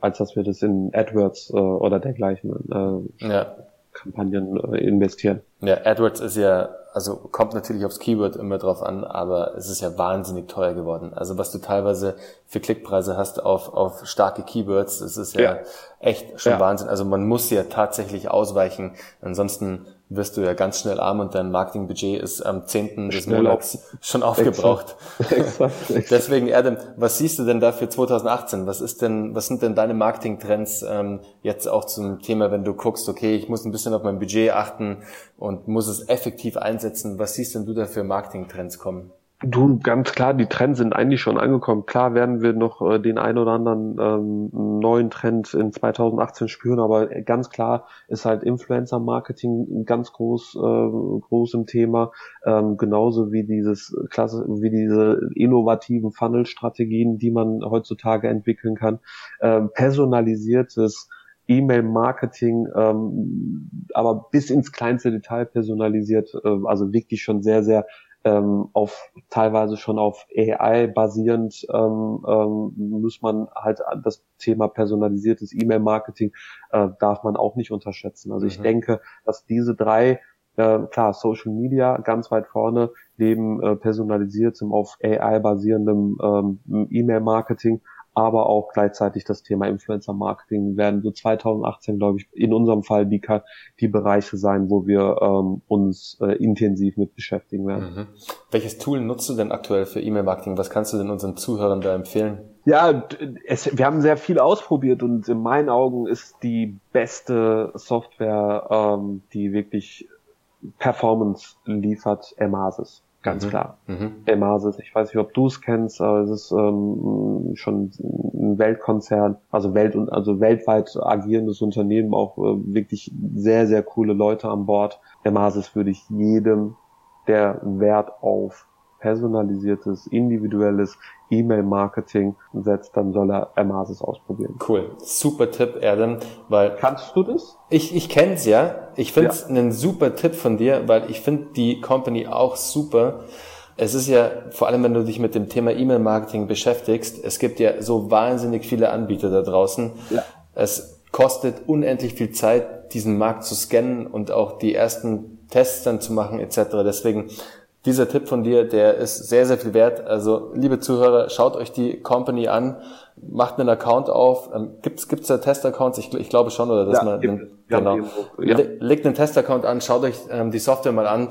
als dass wir das in AdWords äh, oder dergleichen äh, ja. Kampagnen äh, investieren. Ja, AdWords ist ja also kommt natürlich aufs Keyword immer drauf an, aber es ist ja wahnsinnig teuer geworden. Also was du teilweise für Klickpreise hast auf, auf starke Keywords, das ist ja, ja. echt schon ja. Wahnsinn. Also man muss ja tatsächlich ausweichen. Ansonsten wirst du ja ganz schnell arm und dein Marketingbudget ist am 10. des Monats schon aufgebraucht. Exakt. *laughs* Deswegen, Adam, was siehst du denn da für 2018? Was ist denn, was sind denn deine Marketingtrends ähm, jetzt auch zum Thema, wenn du guckst, okay, ich muss ein bisschen auf mein Budget achten und muss es effektiv einsetzen. Was siehst denn du da für Marketingtrends kommen? Du, ganz klar, die Trends sind eigentlich schon angekommen. Klar werden wir noch äh, den ein oder anderen ähm, neuen Trend in 2018 spüren, aber ganz klar ist halt Influencer-Marketing ganz groß, äh, groß im Thema, ähm, genauso wie dieses klasse, wie diese innovativen Funnel-Strategien, die man heutzutage entwickeln kann, ähm, personalisiertes E-Mail-Marketing, ähm, aber bis ins kleinste Detail personalisiert, äh, also wirklich schon sehr, sehr ähm, auf teilweise schon auf AI basierend ähm, ähm, muss man halt das Thema personalisiertes E-Mail-Marketing äh, darf man auch nicht unterschätzen. Also mhm. ich denke, dass diese drei äh, klar, Social Media ganz weit vorne, neben äh, personalisiertem auf AI basierendem ähm, E-Mail-Marketing, aber auch gleichzeitig das Thema Influencer Marketing werden so 2018, glaube ich, in unserem Fall die, die Bereiche sein, wo wir ähm, uns äh, intensiv mit beschäftigen werden. Mhm. Welches Tool nutzt du denn aktuell für E-Mail-Marketing? Was kannst du denn unseren Zuhörern da empfehlen? Ja, es, wir haben sehr viel ausprobiert und in meinen Augen ist die beste Software, ähm, die wirklich Performance liefert, Emasis. Ganz mhm. klar. Mhm. Emasis. Ich weiß nicht, ob du es kennst, aber es ist ähm, schon ein Weltkonzern, also Welt und also weltweit agierendes Unternehmen, auch äh, wirklich sehr, sehr coole Leute an Bord. Emasis würde ich jedem, der Wert auf personalisiertes, individuelles E-Mail-Marketing setzt, dann soll er Amasis ausprobieren. Cool, super Tipp, Adam, weil... Kannst du das? Ich, ich kenne es ja. Ich finde es ja. einen super Tipp von dir, weil ich finde die Company auch super. Es ist ja, vor allem wenn du dich mit dem Thema E-Mail-Marketing beschäftigst, es gibt ja so wahnsinnig viele Anbieter da draußen. Ja. Es kostet unendlich viel Zeit, diesen Markt zu scannen und auch die ersten Tests dann zu machen etc. Deswegen dieser Tipp von dir, der ist sehr, sehr viel wert. Also, liebe Zuhörer, schaut euch die Company an, macht einen Account auf. Ähm, gibt's gibt's da Testaccounts? Ich, ich glaube schon, oder dass ja, man den, genau. Ja. Legt einen Testaccount an, schaut euch ähm, die Software mal an.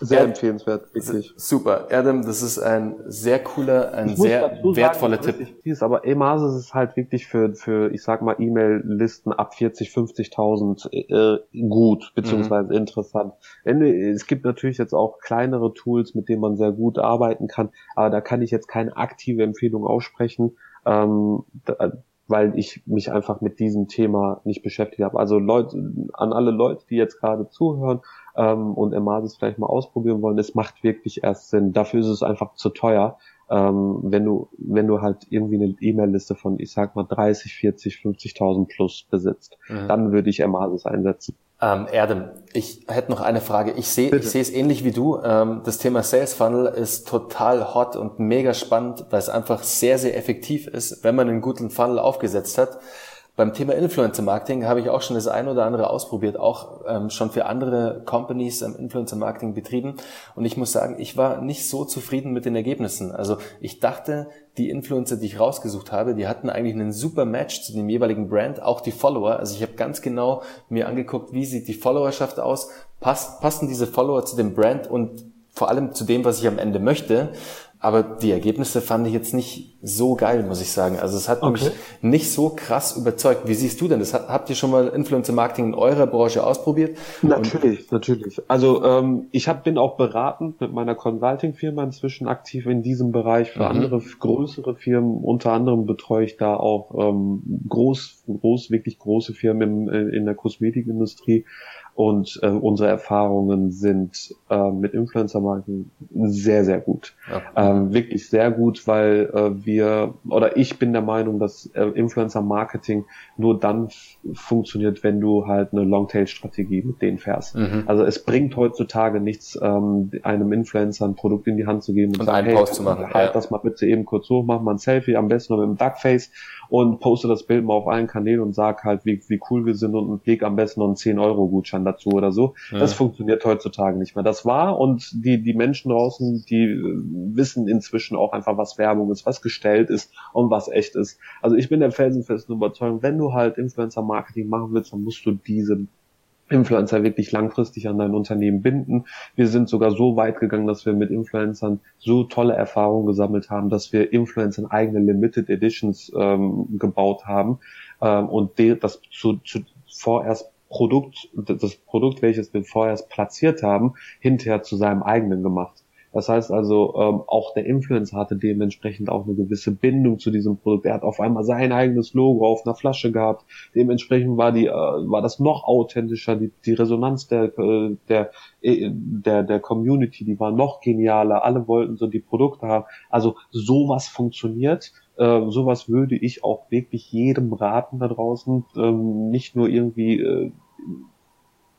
Sehr Erd empfehlenswert, wirklich. Super. Adam, das ist ein sehr cooler, ein sehr wertvoller sagen, Tipp. Ist, aber Emasis ist halt wirklich für, für, ich sag mal, E-Mail-Listen ab 40, 50.000 äh, gut, beziehungsweise mhm. interessant. Es gibt natürlich jetzt auch kleinere Tools, mit denen man sehr gut arbeiten kann, aber da kann ich jetzt keine aktive Empfehlung aussprechen. Ähm, da, weil ich mich einfach mit diesem Thema nicht beschäftigt habe. Also Leute, an alle Leute, die jetzt gerade zuhören, ähm, und Emasis vielleicht mal ausprobieren wollen, es macht wirklich erst Sinn. Dafür ist es einfach zu teuer. Ähm, wenn du, wenn du halt irgendwie eine E-Mail-Liste von, ich sag mal, 30, 40, 50.000 plus besitzt, mhm. dann würde ich Emasis einsetzen. Ähm, Erdem, ich hätte noch eine Frage. Ich sehe, ich sehe es ähnlich wie du. Ähm, das Thema Sales Funnel ist total hot und mega spannend, weil es einfach sehr, sehr effektiv ist, wenn man einen guten Funnel aufgesetzt hat. Beim Thema Influencer Marketing habe ich auch schon das ein oder andere ausprobiert, auch ähm, schon für andere Companies ähm, Influencer Marketing betrieben. Und ich muss sagen, ich war nicht so zufrieden mit den Ergebnissen. Also ich dachte, die Influencer, die ich rausgesucht habe, die hatten eigentlich einen super Match zu dem jeweiligen Brand, auch die Follower. Also ich habe ganz genau mir angeguckt, wie sieht die Followerschaft aus, passt, passen diese Follower zu dem Brand und vor allem zu dem, was ich am Ende möchte. Aber die Ergebnisse fand ich jetzt nicht so geil, muss ich sagen. Also es hat okay. mich nicht so krass überzeugt. Wie siehst du denn das? Habt ihr schon mal Influencer Marketing in eurer Branche ausprobiert? Natürlich, Und natürlich. Also ähm, ich hab, bin auch beratend mit meiner Consulting-Firma inzwischen aktiv in diesem Bereich für mhm. andere größere Firmen. Unter anderem betreue ich da auch ähm, groß, groß, wirklich große Firmen in, in der Kosmetikindustrie. Und äh, unsere Erfahrungen sind äh, mit Influencer-Marketing sehr, sehr gut. Ja. Ähm, wirklich sehr gut, weil äh, wir, oder ich bin der Meinung, dass äh, Influencer-Marketing nur dann funktioniert, wenn du halt eine Longtail-Strategie mit denen fährst. Mhm. Also es bringt heutzutage nichts, ähm, einem Influencer ein Produkt in die Hand zu geben und, und sagen, einen hey, Post zu machen. Halt ja. das mal bitte eben kurz hoch, mach mal ein Selfie, am besten noch mit dem Duckface und poste das Bild mal auf allen Kanälen und sag halt, wie, wie cool wir sind und leg am besten noch einen 10-Euro-Gutschein dazu oder so. Ja. Das funktioniert heutzutage nicht mehr. Das war und die, die Menschen draußen, die äh, wissen inzwischen auch einfach, was Werbung ist, was gestellt ist und was echt ist. Also ich bin der felsenfesten Überzeugung, wenn du halt Influencer-Marketing machen willst, dann musst du diese Influencer wirklich langfristig an dein Unternehmen binden. Wir sind sogar so weit gegangen, dass wir mit Influencern so tolle Erfahrungen gesammelt haben, dass wir Influencern eigene Limited Editions ähm, gebaut haben ähm, und das zu, zu vorerst Produkt, das Produkt, welches wir vorerst platziert haben, hinterher zu seinem eigenen gemacht. Das heißt also, ähm, auch der Influencer hatte dementsprechend auch eine gewisse Bindung zu diesem Produkt. Er hat auf einmal sein eigenes Logo auf einer Flasche gehabt. Dementsprechend war die, äh, war das noch authentischer. Die, die Resonanz der, äh, der, äh, der, der Community, die war noch genialer. Alle wollten so die Produkte haben. Also sowas funktioniert. Äh, sowas würde ich auch wirklich jedem raten da draußen. Ähm, nicht nur irgendwie äh,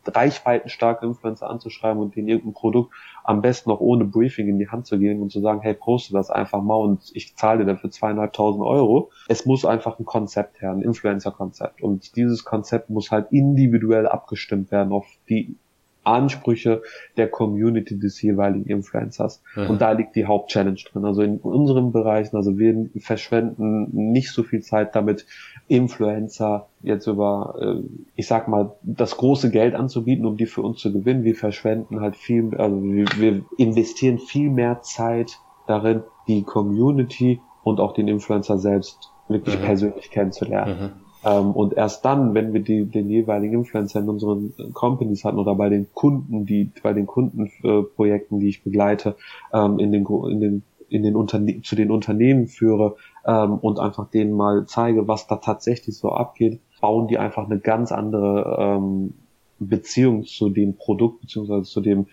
reichweitenstarke Influencer anzuschreiben und denen irgendein Produkt am besten noch ohne Briefing in die Hand zu geben und zu sagen, hey, poste das einfach mal und ich zahle dir dafür zweieinhalbtausend Euro. Es muss einfach ein Konzept her, ein Influencer-Konzept. Und dieses Konzept muss halt individuell abgestimmt werden auf die Ansprüche der Community des jeweiligen Influencers. Mhm. Und da liegt die Hauptchallenge drin. Also in unseren Bereichen, also wir verschwenden nicht so viel Zeit damit, Influencer jetzt über, äh, ich sag mal, das große Geld anzubieten, um die für uns zu gewinnen. Wir verschwenden halt viel, also wir investieren viel mehr Zeit darin, die Community und auch den Influencer selbst wirklich mhm. persönlich kennenzulernen. Mhm. Ähm, und erst dann, wenn wir die, den jeweiligen Influencer in unseren Companies hatten oder bei den Kunden, die, bei den Kundenprojekten, die ich begleite, ähm, in den, in den, in den Unterne zu den Unternehmen führe ähm, und einfach denen mal zeige, was da tatsächlich so abgeht, bauen die einfach eine ganz andere ähm, Beziehung zu dem Produkt beziehungsweise zu dem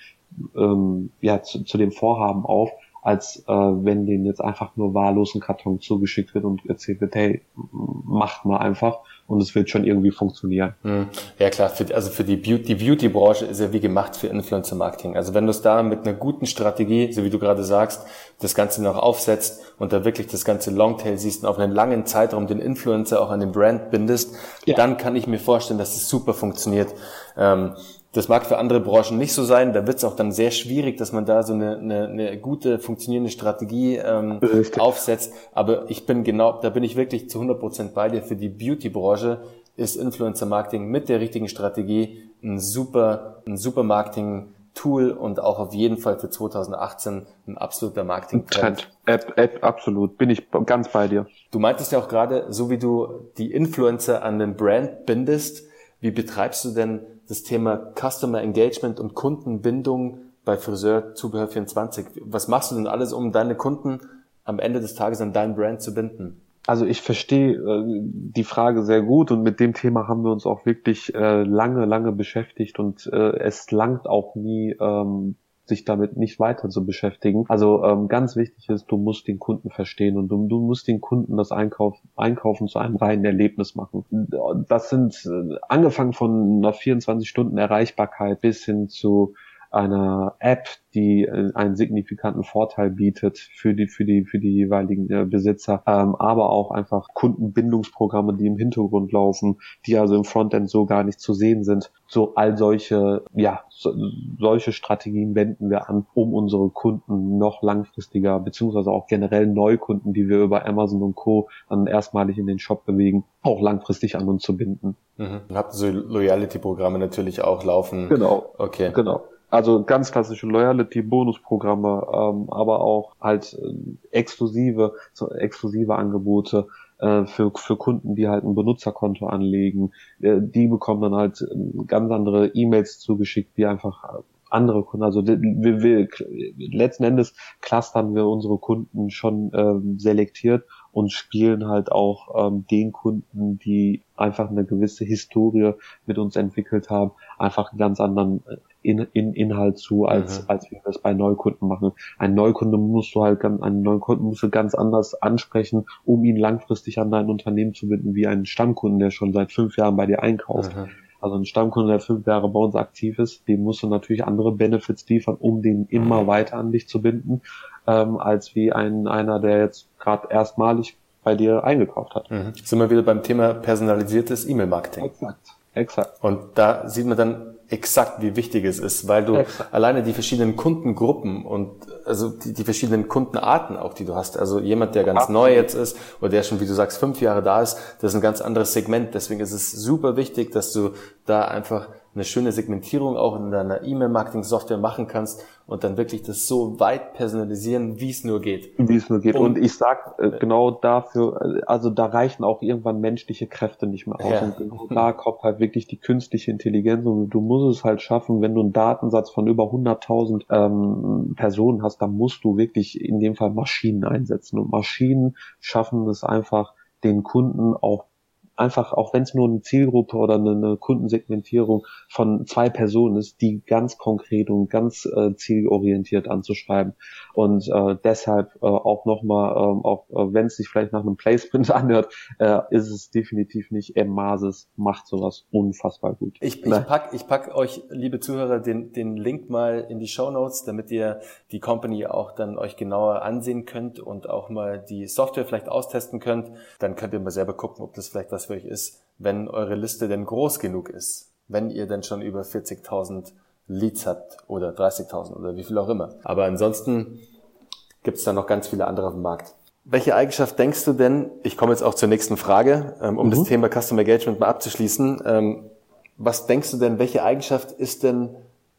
ähm, ja zu, zu dem Vorhaben auf, als äh, wenn denen jetzt einfach nur wahllos ein Karton zugeschickt wird und erzählt wird, hey, macht mal einfach und es wird schon irgendwie funktionieren. Hm. Ja klar, für, also für die Beauty, die Beauty-Branche ist ja wie gemacht für Influencer-Marketing. Also wenn du es da mit einer guten Strategie, so wie du gerade sagst, das Ganze noch aufsetzt und da wirklich das ganze Longtail siehst und auf einen langen Zeitraum den Influencer auch an den Brand bindest, ja. dann kann ich mir vorstellen, dass es super funktioniert. Ähm, das mag für andere Branchen nicht so sein. Da wird es auch dann sehr schwierig, dass man da so eine, eine, eine gute, funktionierende Strategie ähm, aufsetzt. Aber ich bin genau, da bin ich wirklich zu 100 Prozent bei dir. Für die Beauty-Branche ist Influencer-Marketing mit der richtigen Strategie ein super, ein super Marketing-Tool und auch auf jeden Fall für 2018 ein absoluter Marketing-Trend. App, App, absolut. Bin ich ganz bei dir. Du meintest ja auch gerade, so wie du die Influencer an den Brand bindest, wie betreibst du denn das Thema Customer Engagement und Kundenbindung bei Friseur Zubehör 24. Was machst du denn alles, um deine Kunden am Ende des Tages an dein Brand zu binden? Also ich verstehe äh, die Frage sehr gut und mit dem Thema haben wir uns auch wirklich äh, lange, lange beschäftigt und äh, es langt auch nie, ähm, sich damit nicht weiter zu beschäftigen. Also ähm, ganz wichtig ist, du musst den Kunden verstehen und du, du musst den Kunden das Einkauf, Einkaufen zu einem reinen Erlebnis machen. Das sind äh, angefangen von einer 24 Stunden Erreichbarkeit bis hin zu einer App, die äh, einen signifikanten Vorteil bietet für die für die für die jeweiligen äh, Besitzer, ähm, aber auch einfach Kundenbindungsprogramme, die im Hintergrund laufen, die also im Frontend so gar nicht zu sehen sind. So all solche ja so, solche Strategien wenden wir an, um unsere Kunden noch langfristiger beziehungsweise auch generell Neukunden, die wir über Amazon und Co. dann erstmalig in den Shop bewegen, auch langfristig an uns zu binden. Mhm. Habt so Loyalty-Programme natürlich auch laufen? Genau. Okay. Genau. Also ganz klassische Loyalty-Bonusprogramme, ähm, aber auch halt äh, exklusive, so exklusive Angebote äh, für, für Kunden, die halt ein Benutzerkonto anlegen. Äh, die bekommen dann halt äh, ganz andere E-Mails zugeschickt, wie einfach andere Kunden. Also wir, wir, letzten Endes clustern wir unsere Kunden schon ähm, selektiert und spielen halt auch ähm, den Kunden, die einfach eine gewisse Historie mit uns entwickelt haben, einfach einen ganz anderen äh, in, in Inhalt zu, als, mhm. als wir das bei Neukunden machen. Ein Neukunde musst du halt ganz, einen Neukunden musst du ganz anders ansprechen, um ihn langfristig an dein Unternehmen zu binden, wie einen Stammkunden, der schon seit fünf Jahren bei dir einkauft. Mhm. Also ein Stammkunde, der fünf Jahre bei uns aktiv ist, dem musst du natürlich andere Benefits liefern, um den immer mhm. weiter an dich zu binden, ähm, als wie ein einer, der jetzt gerade erstmalig bei dir eingekauft hat. Mhm. Sind wir wieder beim Thema personalisiertes E-Mail-Marketing. Exakt. Exakt. Und da sieht man dann exakt, wie wichtig es ist, weil du exakt. alleine die verschiedenen Kundengruppen und also die, die, verschiedenen Kundenarten auch, die du hast. Also jemand, der ganz Absolut. neu jetzt ist oder der schon, wie du sagst, fünf Jahre da ist, das ist ein ganz anderes Segment. Deswegen ist es super wichtig, dass du da einfach eine schöne Segmentierung auch in deiner E-Mail-Marketing-Software machen kannst und dann wirklich das so weit personalisieren, wie es nur geht. Wie es nur geht. Und, und ich sag äh, genau dafür, äh, also da reichen auch irgendwann menschliche Kräfte nicht mehr aus. Ja. Und genau da kommt halt wirklich die künstliche Intelligenz und du musst es halt schaffen, wenn du einen Datensatz von über 100.000 ähm, Personen hast, dann musst du wirklich in dem Fall Maschinen einsetzen. Und Maschinen schaffen es einfach, den Kunden auch einfach, auch wenn es nur eine Zielgruppe oder eine, eine, Kundensegmentierung von zwei Personen ist, die ganz konkret und ganz äh, zielorientiert anzuschreiben. Und äh, deshalb äh, auch nochmal, äh, auch äh, wenn es sich vielleicht nach einem Placement *laughs* anhört, äh, ist es definitiv nicht M. Mases macht sowas unfassbar gut. Ich, ich pack, ich pack euch, liebe Zuhörer, den, den Link mal in die Show Notes, damit ihr die Company auch dann euch genauer ansehen könnt und auch mal die Software vielleicht austesten könnt. Dann könnt ihr mal selber gucken, ob das vielleicht was für euch ist, wenn eure Liste denn groß genug ist. Wenn ihr denn schon über 40.000 Leads habt oder 30.000 oder wie viel auch immer. Aber ansonsten gibt es da noch ganz viele andere auf dem Markt. Welche Eigenschaft denkst du denn, ich komme jetzt auch zur nächsten Frage, ähm, um mhm. das Thema Customer Engagement mal abzuschließen. Ähm, was denkst du denn, welche Eigenschaft ist denn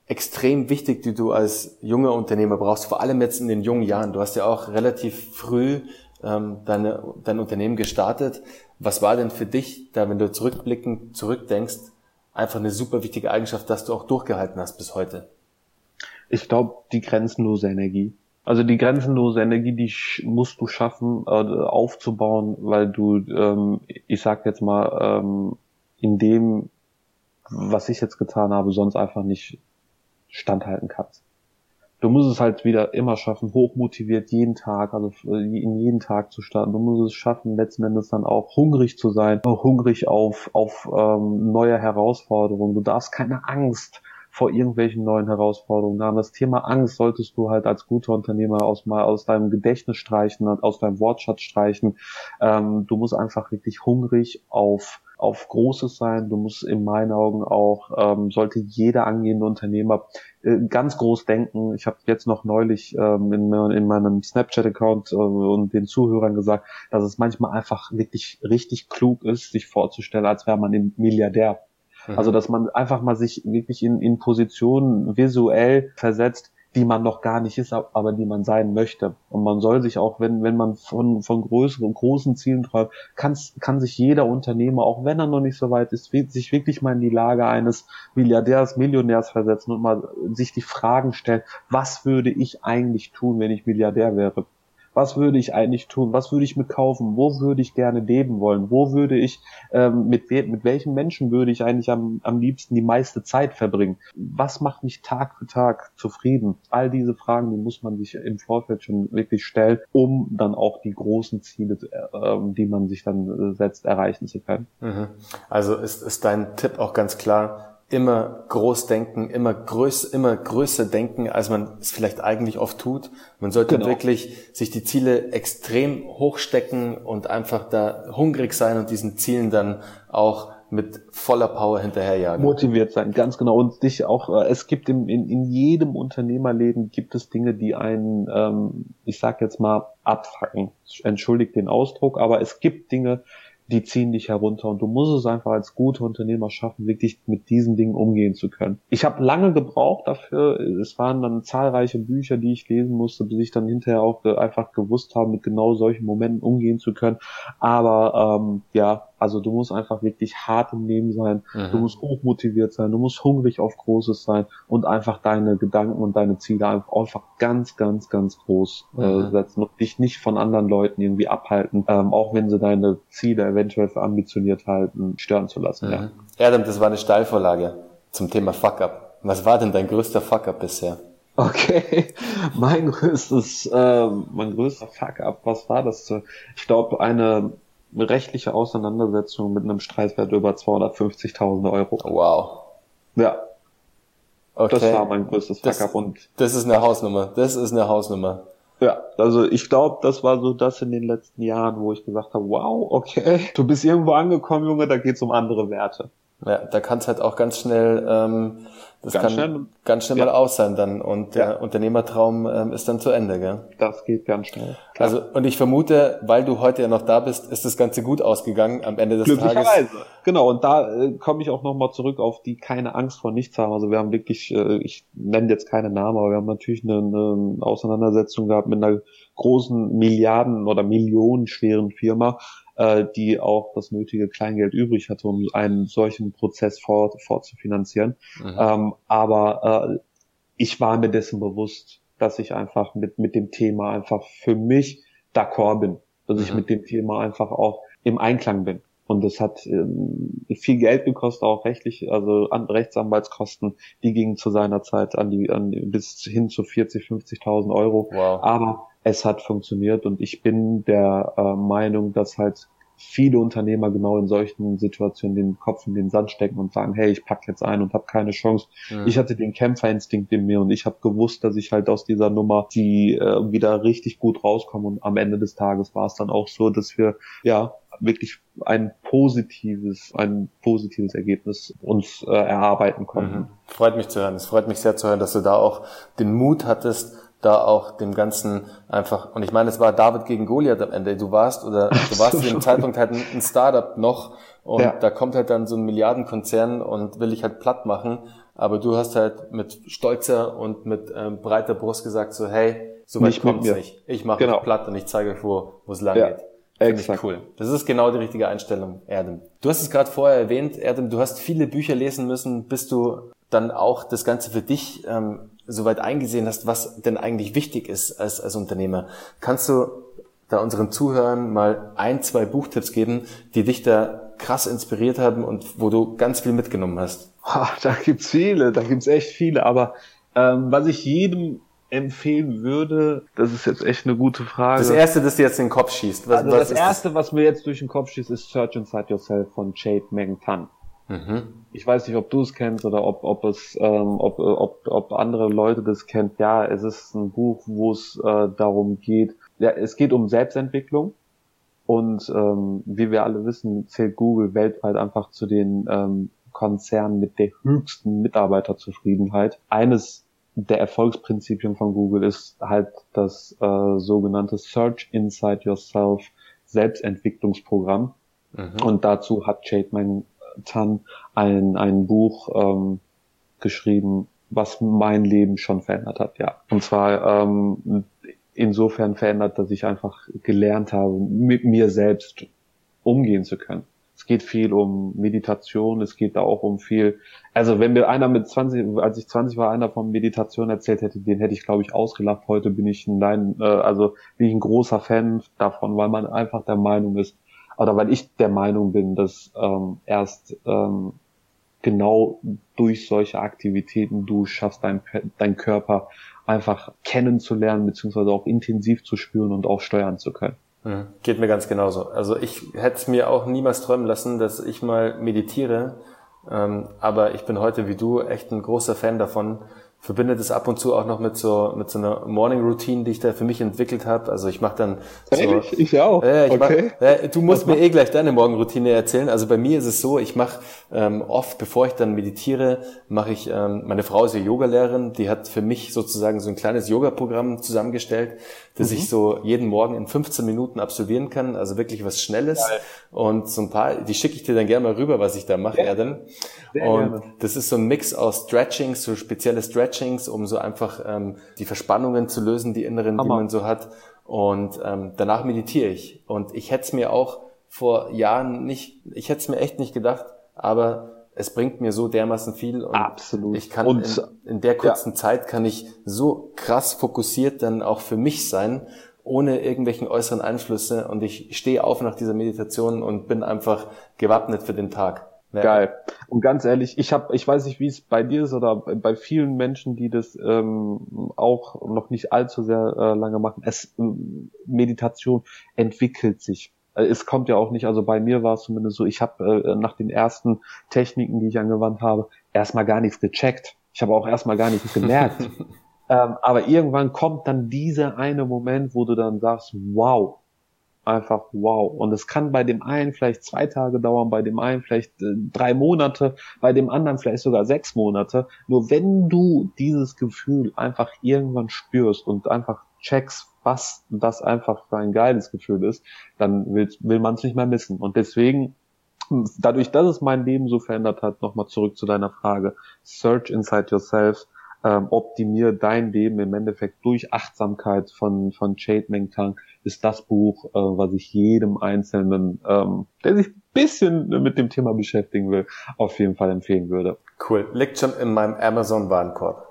extrem wichtig, die du als junger Unternehmer brauchst, vor allem jetzt in den jungen Jahren? Du hast ja auch relativ früh ähm, deine, dein Unternehmen gestartet. Was war denn für dich, da wenn du zurückblicken, zurückdenkst, einfach eine super wichtige Eigenschaft, dass du auch durchgehalten hast bis heute? Ich glaube, die grenzenlose Energie. Also die grenzenlose Energie, die musst du schaffen, äh, aufzubauen, weil du, ähm, ich sag jetzt mal, ähm, in dem, was ich jetzt getan habe, sonst einfach nicht standhalten kannst du musst es halt wieder immer schaffen, hochmotiviert jeden Tag, also in jeden Tag zu starten. Du musst es schaffen, letzten Endes dann auch hungrig zu sein, auch hungrig auf, auf ähm, neue Herausforderungen. Du darfst keine Angst vor irgendwelchen neuen Herausforderungen haben. Das Thema Angst solltest du halt als guter Unternehmer aus mal aus deinem Gedächtnis streichen, aus deinem Wortschatz streichen. Ähm, du musst einfach wirklich hungrig auf auf Großes sein. Du musst in meinen Augen auch, ähm, sollte jeder angehende Unternehmer äh, ganz groß denken. Ich habe jetzt noch neulich ähm, in, in meinem Snapchat-Account äh, und den Zuhörern gesagt, dass es manchmal einfach wirklich richtig klug ist, sich vorzustellen, als wäre man ein Milliardär. Mhm. Also dass man einfach mal sich wirklich in, in Positionen visuell versetzt, die man noch gar nicht ist, aber die man sein möchte. Und man soll sich auch, wenn, wenn man von, von größeren, großen Zielen träumt, kann, kann sich jeder Unternehmer, auch wenn er noch nicht so weit ist, sich wirklich mal in die Lage eines Milliardärs, Millionärs versetzen und mal sich die Fragen stellen, was würde ich eigentlich tun, wenn ich Milliardär wäre? Was würde ich eigentlich tun, was würde ich mir kaufen, wo würde ich gerne leben wollen, wo würde ich, ähm, mit, mit welchen Menschen würde ich eigentlich am, am liebsten die meiste Zeit verbringen, was macht mich Tag für Tag zufrieden. All diese Fragen, die muss man sich im Vorfeld schon wirklich stellen, um dann auch die großen Ziele, äh, die man sich dann äh, setzt, erreichen zu können. Mhm. Also ist, ist dein Tipp auch ganz klar, immer groß denken, immer größ, immer größer denken, als man es vielleicht eigentlich oft tut. Man sollte genau. wirklich sich die Ziele extrem hochstecken und einfach da hungrig sein und diesen Zielen dann auch mit voller Power hinterherjagen. Motiviert sein, ganz genau. Und dich auch, äh, es gibt im, in, in jedem Unternehmerleben gibt es Dinge, die einen, ähm, ich sag jetzt mal, abfacken. Entschuldigt den Ausdruck, aber es gibt Dinge, die ziehen dich herunter und du musst es einfach als guter Unternehmer schaffen, wirklich mit diesen Dingen umgehen zu können. Ich habe lange gebraucht dafür. Es waren dann zahlreiche Bücher, die ich lesen musste, bis ich dann hinterher auch einfach gewusst habe, mit genau solchen Momenten umgehen zu können. Aber ähm, ja, also du musst einfach wirklich hart im Leben sein, mhm. du musst hochmotiviert sein, du musst hungrig auf Großes sein und einfach deine Gedanken und deine Ziele einfach ganz, ganz, ganz groß äh, mhm. setzen und dich nicht von anderen Leuten irgendwie abhalten, ähm, auch wenn sie deine Ziele eventuell für ambitioniert halten, stören zu lassen. Mhm. Ja. Adam, das war eine Steilvorlage zum Thema Fuck-Up. Was war denn dein größter Fuck-Up bisher? Okay, *laughs* mein größtes, äh, mein größter Fuck-up, was war das? Ich glaube, eine rechtliche Auseinandersetzung mit einem Streitwert über 250.000 Euro. Wow. Ja. Okay. Das war mein größtes Fuck-up und. Das ist eine Hausnummer. Das ist eine Hausnummer. Ja, also ich glaube, das war so das in den letzten Jahren, wo ich gesagt habe, wow, okay, du bist irgendwo angekommen, Junge, da geht's um andere Werte. Ja, da kann es halt auch ganz schnell, ähm, das ganz kann schnell, ganz schnell ja. mal aus sein dann und der ja. Unternehmertraum ähm, ist dann zu Ende, gell? Das geht ganz schnell. Klar. Also und ich vermute, weil du heute ja noch da bist, ist das Ganze gut ausgegangen am Ende des Glücklicherweise. Tages. Genau. Und da äh, komme ich auch noch mal zurück auf die keine Angst vor nichts haben. Also wir haben wirklich, äh, ich nenne jetzt keine Namen, aber wir haben natürlich eine, eine Auseinandersetzung gehabt mit einer großen Milliarden oder Millionen schweren Firma äh, die auch das nötige Kleingeld übrig hatte, um einen solchen Prozess fort, fortzufinanzieren. Mhm. Ähm, aber äh, ich war mir dessen bewusst, dass ich einfach mit, mit dem Thema einfach für mich d'accord bin, dass mhm. ich mit dem Thema einfach auch im Einklang bin. Und das hat ähm, viel Geld gekostet, auch rechtlich, also an Rechtsanwaltskosten, die gingen zu seiner Zeit an die, an bis hin zu 40, 50.000 Euro. Wow. Aber es hat funktioniert und ich bin der äh, Meinung, dass halt viele Unternehmer genau in solchen Situationen den Kopf in den Sand stecken und sagen, hey, ich pack jetzt ein und habe keine Chance. Mhm. Ich hatte den Kämpferinstinkt in mir und ich habe gewusst, dass ich halt aus dieser Nummer die äh, wieder richtig gut rauskomme und am Ende des Tages war es dann auch so, dass wir ja wirklich ein positives, ein positives Ergebnis uns äh, erarbeiten konnten. Mhm. Freut mich zu hören. Es freut mich sehr zu hören, dass du da auch den Mut hattest, da auch dem Ganzen einfach, und ich meine, es war David gegen Goliath am Ende. Du warst oder du warst zu dem Zeitpunkt halt ein, Startup noch und ja. da kommt halt dann so ein Milliardenkonzern und will ich halt platt machen. Aber du hast halt mit stolzer und mit ähm, breiter Brust gesagt so, hey, so weit kommt es nicht. Ich mache genau. platt und ich zeige euch, wo es lang ja. geht. Finde ich cool. Das ist genau die richtige Einstellung, Erdem. Du hast es gerade vorher erwähnt, Erdem, du hast viele Bücher lesen müssen, bis du dann auch das Ganze für dich ähm, soweit eingesehen hast, was denn eigentlich wichtig ist als, als Unternehmer. Kannst du da unseren Zuhörern mal ein, zwei Buchtipps geben, die dich da krass inspiriert haben und wo du ganz viel mitgenommen hast? da gibt's viele, da gibt's echt viele, aber ähm, was ich jedem empfehlen würde, das ist jetzt echt eine gute Frage. Das erste, das dir jetzt in den Kopf schießt. Was, also was das erste, das? was mir jetzt durch den Kopf schießt, ist Search Inside Yourself von Jade Meng Tan. Mhm. Ich weiß nicht, ob du es kennst oder ob, ob es, ähm, ob, ob, ob andere Leute das kennen. Ja, es ist ein Buch, wo es äh, darum geht. Ja, es geht um Selbstentwicklung. Und ähm, wie wir alle wissen, zählt Google weltweit einfach zu den ähm, Konzernen mit der höchsten Mitarbeiterzufriedenheit. Eines der Erfolgsprinzipien von Google ist halt das äh, sogenannte Search Inside Yourself Selbstentwicklungsprogramm. Mhm. Und dazu hat Jade mein Tan ein, ein Buch ähm, geschrieben, was mein Leben schon verändert hat, ja. Und zwar ähm, insofern verändert, dass ich einfach gelernt habe, mit mir selbst umgehen zu können. Es geht viel um Meditation, es geht da auch um viel, also wenn mir einer mit 20, als ich 20 war, einer von Meditation erzählt hätte, den hätte ich glaube ich ausgelacht. Heute bin ich ein, nein, äh, also bin ich ein großer Fan davon, weil man einfach der Meinung ist, oder weil ich der Meinung bin, dass ähm, erst ähm, genau durch solche Aktivitäten du schaffst, dein, dein Körper einfach kennenzulernen, beziehungsweise auch intensiv zu spüren und auch steuern zu können. Mhm. Geht mir ganz genauso. Also ich hätte es mir auch niemals träumen lassen, dass ich mal meditiere. Ähm, aber ich bin heute wie du echt ein großer Fan davon, verbinde das ab und zu auch noch mit so mit so einer Morning Routine, die ich da für mich entwickelt habe. Also ich mache dann Ehrlich? so, ich auch. Äh, ich okay. Mach, äh, du musst mir eh gleich deine Morgenroutine erzählen. Also bei mir ist es so, ich mache ähm, oft, bevor ich dann meditiere, mache ich. Ähm, meine Frau ist ja Yogalehrerin, die hat für mich sozusagen so ein kleines Yoga-Programm zusammengestellt, das mhm. ich so jeden Morgen in 15 Minuten absolvieren kann. Also wirklich was Schnelles Geil. und so ein paar. Die schicke ich dir dann gerne mal rüber, was ich da mache, ja. Erdem. Sehr und gerne. das ist so ein Mix aus Stretchings, so spezielle Stretchings, um so einfach ähm, die Verspannungen zu lösen, die inneren, Hammer. die man so hat. Und ähm, danach meditiere ich. Und ich hätte es mir auch vor Jahren nicht, ich hätte es mir echt nicht gedacht, aber es bringt mir so dermaßen viel und Absolut. ich kann und, in, in, der kurzen ja. Zeit kann ich so krass fokussiert dann auch für mich sein, ohne irgendwelchen äußeren Einflüsse und ich stehe auf nach dieser Meditation und bin einfach gewappnet für den Tag. Ja. Geil. Und ganz ehrlich, ich habe, ich weiß nicht, wie es bei dir ist oder bei vielen Menschen, die das ähm, auch noch nicht allzu sehr äh, lange machen. Es äh, Meditation entwickelt sich. Äh, es kommt ja auch nicht, also bei mir war es zumindest so, ich habe äh, nach den ersten Techniken, die ich angewandt habe, erstmal gar nichts gecheckt. Ich habe auch erstmal gar nichts gemerkt. *laughs* ähm, aber irgendwann kommt dann dieser eine Moment, wo du dann sagst, wow, einfach wow. Und es kann bei dem einen vielleicht zwei Tage dauern, bei dem einen vielleicht äh, drei Monate, bei dem anderen vielleicht sogar sechs Monate. Nur wenn du dieses Gefühl einfach irgendwann spürst und einfach checkst, was das einfach für ein geiles Gefühl ist, dann will, will man es nicht mehr missen. Und deswegen, dadurch, dass es mein Leben so verändert hat, nochmal zurück zu deiner Frage, Search Inside Yourself, ähm, optimier dein Leben im Endeffekt durch Achtsamkeit von, von Jade Mengtang ist das Buch, äh, was ich jedem Einzelnen, ähm, der sich ein bisschen mit dem Thema beschäftigen will, auf jeden Fall empfehlen würde. Cool. Liegt schon in meinem Amazon-Warenkorb.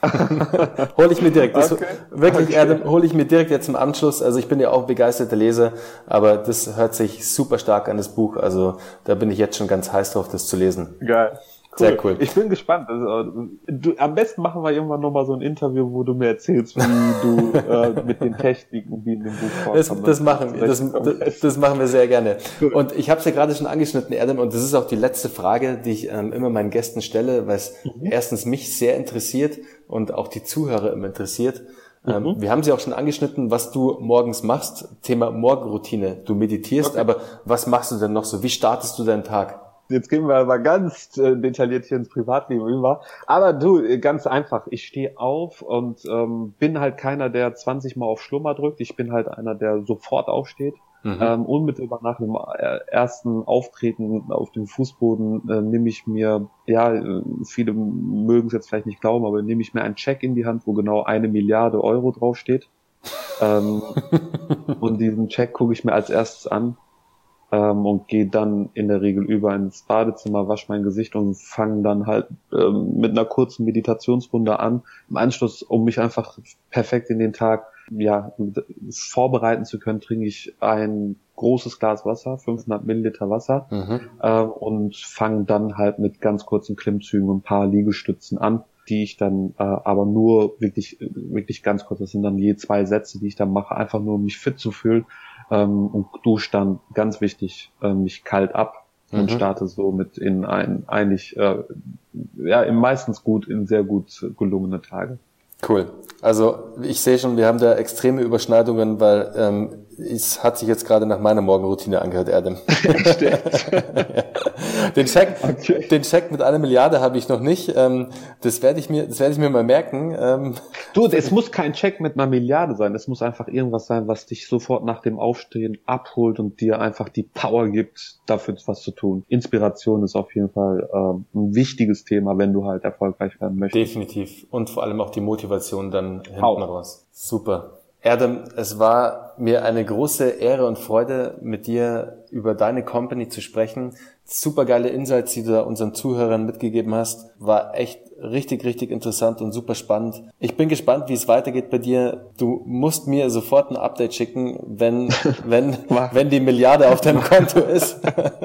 *laughs* hole ich mir direkt. Das, okay. Wirklich, okay. Adam, hole ich mir direkt jetzt im Anschluss. Also ich bin ja auch begeisterter Leser, aber das hört sich super stark an das Buch. Also da bin ich jetzt schon ganz heiß drauf, das zu lesen. Geil. Cool. Sehr cool. Ich bin gespannt. Also, du, am besten machen wir irgendwann nochmal so ein Interview, wo du mir erzählst, wie du äh, mit den Techniken, die in dem Buch vorkommen. Das, das machen wir. Das, das, das, machen wir sehr gerne. Und ich habe es ja gerade schon angeschnitten, Erdem, und das ist auch die letzte Frage, die ich ähm, immer meinen Gästen stelle, weil es mhm. erstens mich sehr interessiert und auch die Zuhörer immer interessiert. Ähm, mhm. Wir haben sie auch schon angeschnitten, was du morgens machst. Thema Morgenroutine. Du meditierst, okay. aber was machst du denn noch so? Wie startest du deinen Tag? Jetzt gehen wir aber ganz äh, detailliert hier ins Privatleben über. Aber du, äh, ganz einfach, ich stehe auf und ähm, bin halt keiner, der 20 Mal auf Schlummer drückt. Ich bin halt einer, der sofort aufsteht. Mhm. Ähm, unmittelbar nach dem äh, ersten Auftreten auf dem Fußboden äh, nehme ich mir, ja, äh, viele mögen es jetzt vielleicht nicht glauben, aber nehme ich mir einen Check in die Hand, wo genau eine Milliarde Euro draufsteht. ähm, *laughs* und diesen Check gucke ich mir als erstes an ähm, und gehe dann in der Regel über ins Badezimmer, wasche mein Gesicht und fange dann halt ähm, mit einer kurzen Meditationsrunde an. Im Anschluss, um mich einfach perfekt in den Tag ja, vorbereiten zu können, trinke ich ein großes Glas Wasser, 500 Milliliter Wasser mhm. äh, und fange dann halt mit ganz kurzen Klimmzügen und ein paar Liegestützen an die ich dann äh, aber nur wirklich wirklich ganz kurz, das sind dann je zwei Sätze, die ich dann mache, einfach nur um mich fit zu fühlen ähm, und dusche dann ganz wichtig äh, mich kalt ab und mhm. starte so mit in ein eigentlich äh, ja meistens gut in sehr gut gelungene Tage. Cool. Also ich sehe schon, wir haben da extreme Überschneidungen, weil ähm, es hat sich jetzt gerade nach meiner Morgenroutine angehört, Adam. *laughs* *laughs* den, Check, okay. den Check mit einer Milliarde habe ich noch nicht. Ähm, das werde ich mir, das werde ich mir mal merken. Ähm, du, es muss kein Check mit einer Milliarde sein. Es muss einfach irgendwas sein, was dich sofort nach dem Aufstehen abholt und dir einfach die Power gibt, dafür was zu tun. Inspiration ist auf jeden Fall ähm, ein wichtiges Thema, wenn du halt erfolgreich werden möchtest. Definitiv. Und vor allem auch die Motivation dann hinten auch. raus. Super. Erdem, es war mir eine große Ehre und Freude, mit dir über deine Company zu sprechen. Super geile Insights, die du da unseren Zuhörern mitgegeben hast. War echt richtig, richtig interessant und super spannend. Ich bin gespannt, wie es weitergeht bei dir. Du musst mir sofort ein Update schicken, wenn, *laughs* wenn, wenn die Milliarde auf deinem Konto ist.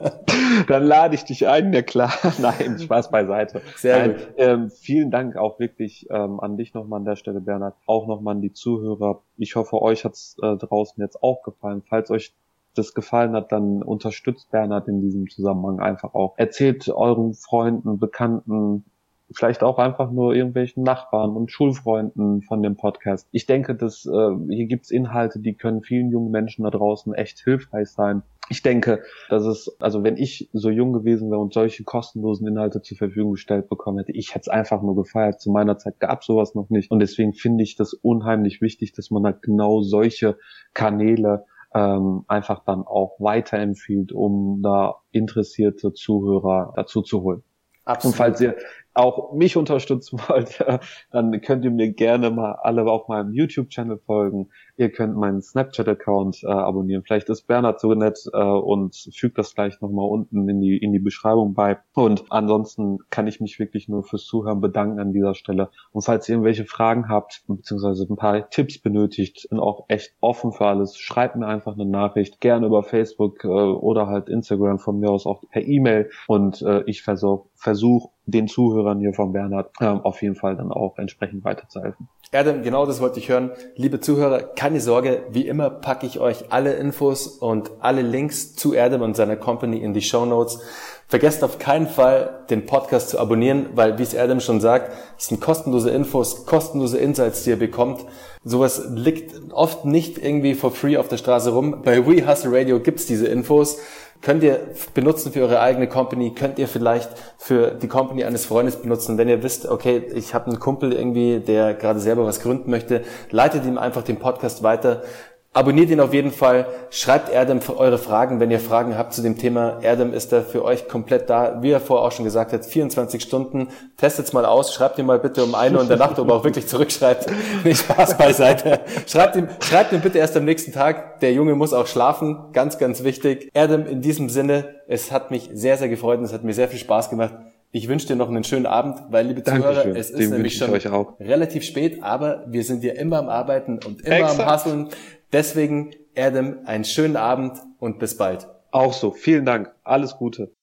*laughs* Dann lade ich dich ein, ja klar. *laughs* Nein, Spaß beiseite. Sehr Nein, gut. Ähm, vielen Dank auch wirklich ähm, an dich nochmal an der Stelle, Bernhard. Auch nochmal an die Zuhörer. Ich hoffe, euch hat's äh, draußen jetzt auch gefallen. Falls euch das gefallen hat, dann unterstützt Bernhard in diesem Zusammenhang einfach auch. Erzählt euren Freunden, Bekannten, vielleicht auch einfach nur irgendwelchen Nachbarn und Schulfreunden von dem Podcast. Ich denke, dass äh, hier gibt's Inhalte, die können vielen jungen Menschen da draußen echt hilfreich sein. Ich denke, dass es, also wenn ich so jung gewesen wäre und solche kostenlosen Inhalte zur Verfügung gestellt bekommen hätte, ich hätte es einfach nur gefeiert. Zu meiner Zeit gab sowas noch nicht. Und deswegen finde ich das unheimlich wichtig, dass man halt genau solche Kanäle ähm, einfach dann auch weiterempfiehlt, um da interessierte Zuhörer dazu zu holen. Absolut. Und falls ihr auch mich unterstützen *laughs* wollt, dann könnt ihr mir gerne mal alle auf meinem YouTube-Channel folgen. Ihr könnt meinen Snapchat-Account äh, abonnieren. Vielleicht ist Bernhard so nett äh, und fügt das gleich nochmal unten in die, in die Beschreibung bei. Und ansonsten kann ich mich wirklich nur fürs Zuhören bedanken an dieser Stelle. Und falls ihr irgendwelche Fragen habt, beziehungsweise ein paar Tipps benötigt, bin auch echt offen für alles. Schreibt mir einfach eine Nachricht, gerne über Facebook äh, oder halt Instagram von mir aus auch per E-Mail. Und äh, ich versuche versuch, den Zuhörern hier von Bernhard ähm, auf jeden Fall dann auch entsprechend weiterzuhelfen. Adam, genau das wollte ich hören. Liebe Zuhörer, keine Sorge, wie immer packe ich euch alle Infos und alle Links zu Adam und seiner Company in die Show Notes. Vergesst auf keinen Fall, den Podcast zu abonnieren, weil, wie es Adam schon sagt, es sind kostenlose Infos, kostenlose Insights, die ihr bekommt. Sowas liegt oft nicht irgendwie for free auf der Straße rum. Bei We Hustle Radio gibt's diese Infos könnt ihr benutzen für eure eigene Company, könnt ihr vielleicht für die Company eines Freundes benutzen. Wenn ihr wisst, okay, ich habe einen Kumpel irgendwie, der gerade selber was gründen möchte, leitet ihm einfach den Podcast weiter. Abonniert ihn auf jeden Fall. Schreibt Erdem eure Fragen, wenn ihr Fragen habt zu dem Thema. Erdem ist da für euch komplett da. Wie er vorher auch schon gesagt hat, 24 Stunden. Testet's mal aus. Schreibt ihm mal bitte um eine und der Nacht, ob er auch wirklich zurückschreibt. *laughs* Nicht Spaß beiseite. Schreibt ihm, schreibt ihm bitte erst am nächsten Tag. Der Junge muss auch schlafen. Ganz, ganz wichtig. Erdem, in diesem Sinne, es hat mich sehr, sehr gefreut und es hat mir sehr viel Spaß gemacht. Ich wünsche dir noch einen schönen Abend, weil liebe Zuhörer, es ist Dem nämlich schon relativ spät, aber wir sind ja immer am Arbeiten und immer Exakt. am Hasseln. Deswegen, Adam, einen schönen Abend und bis bald. Auch so. Vielen Dank. Alles Gute.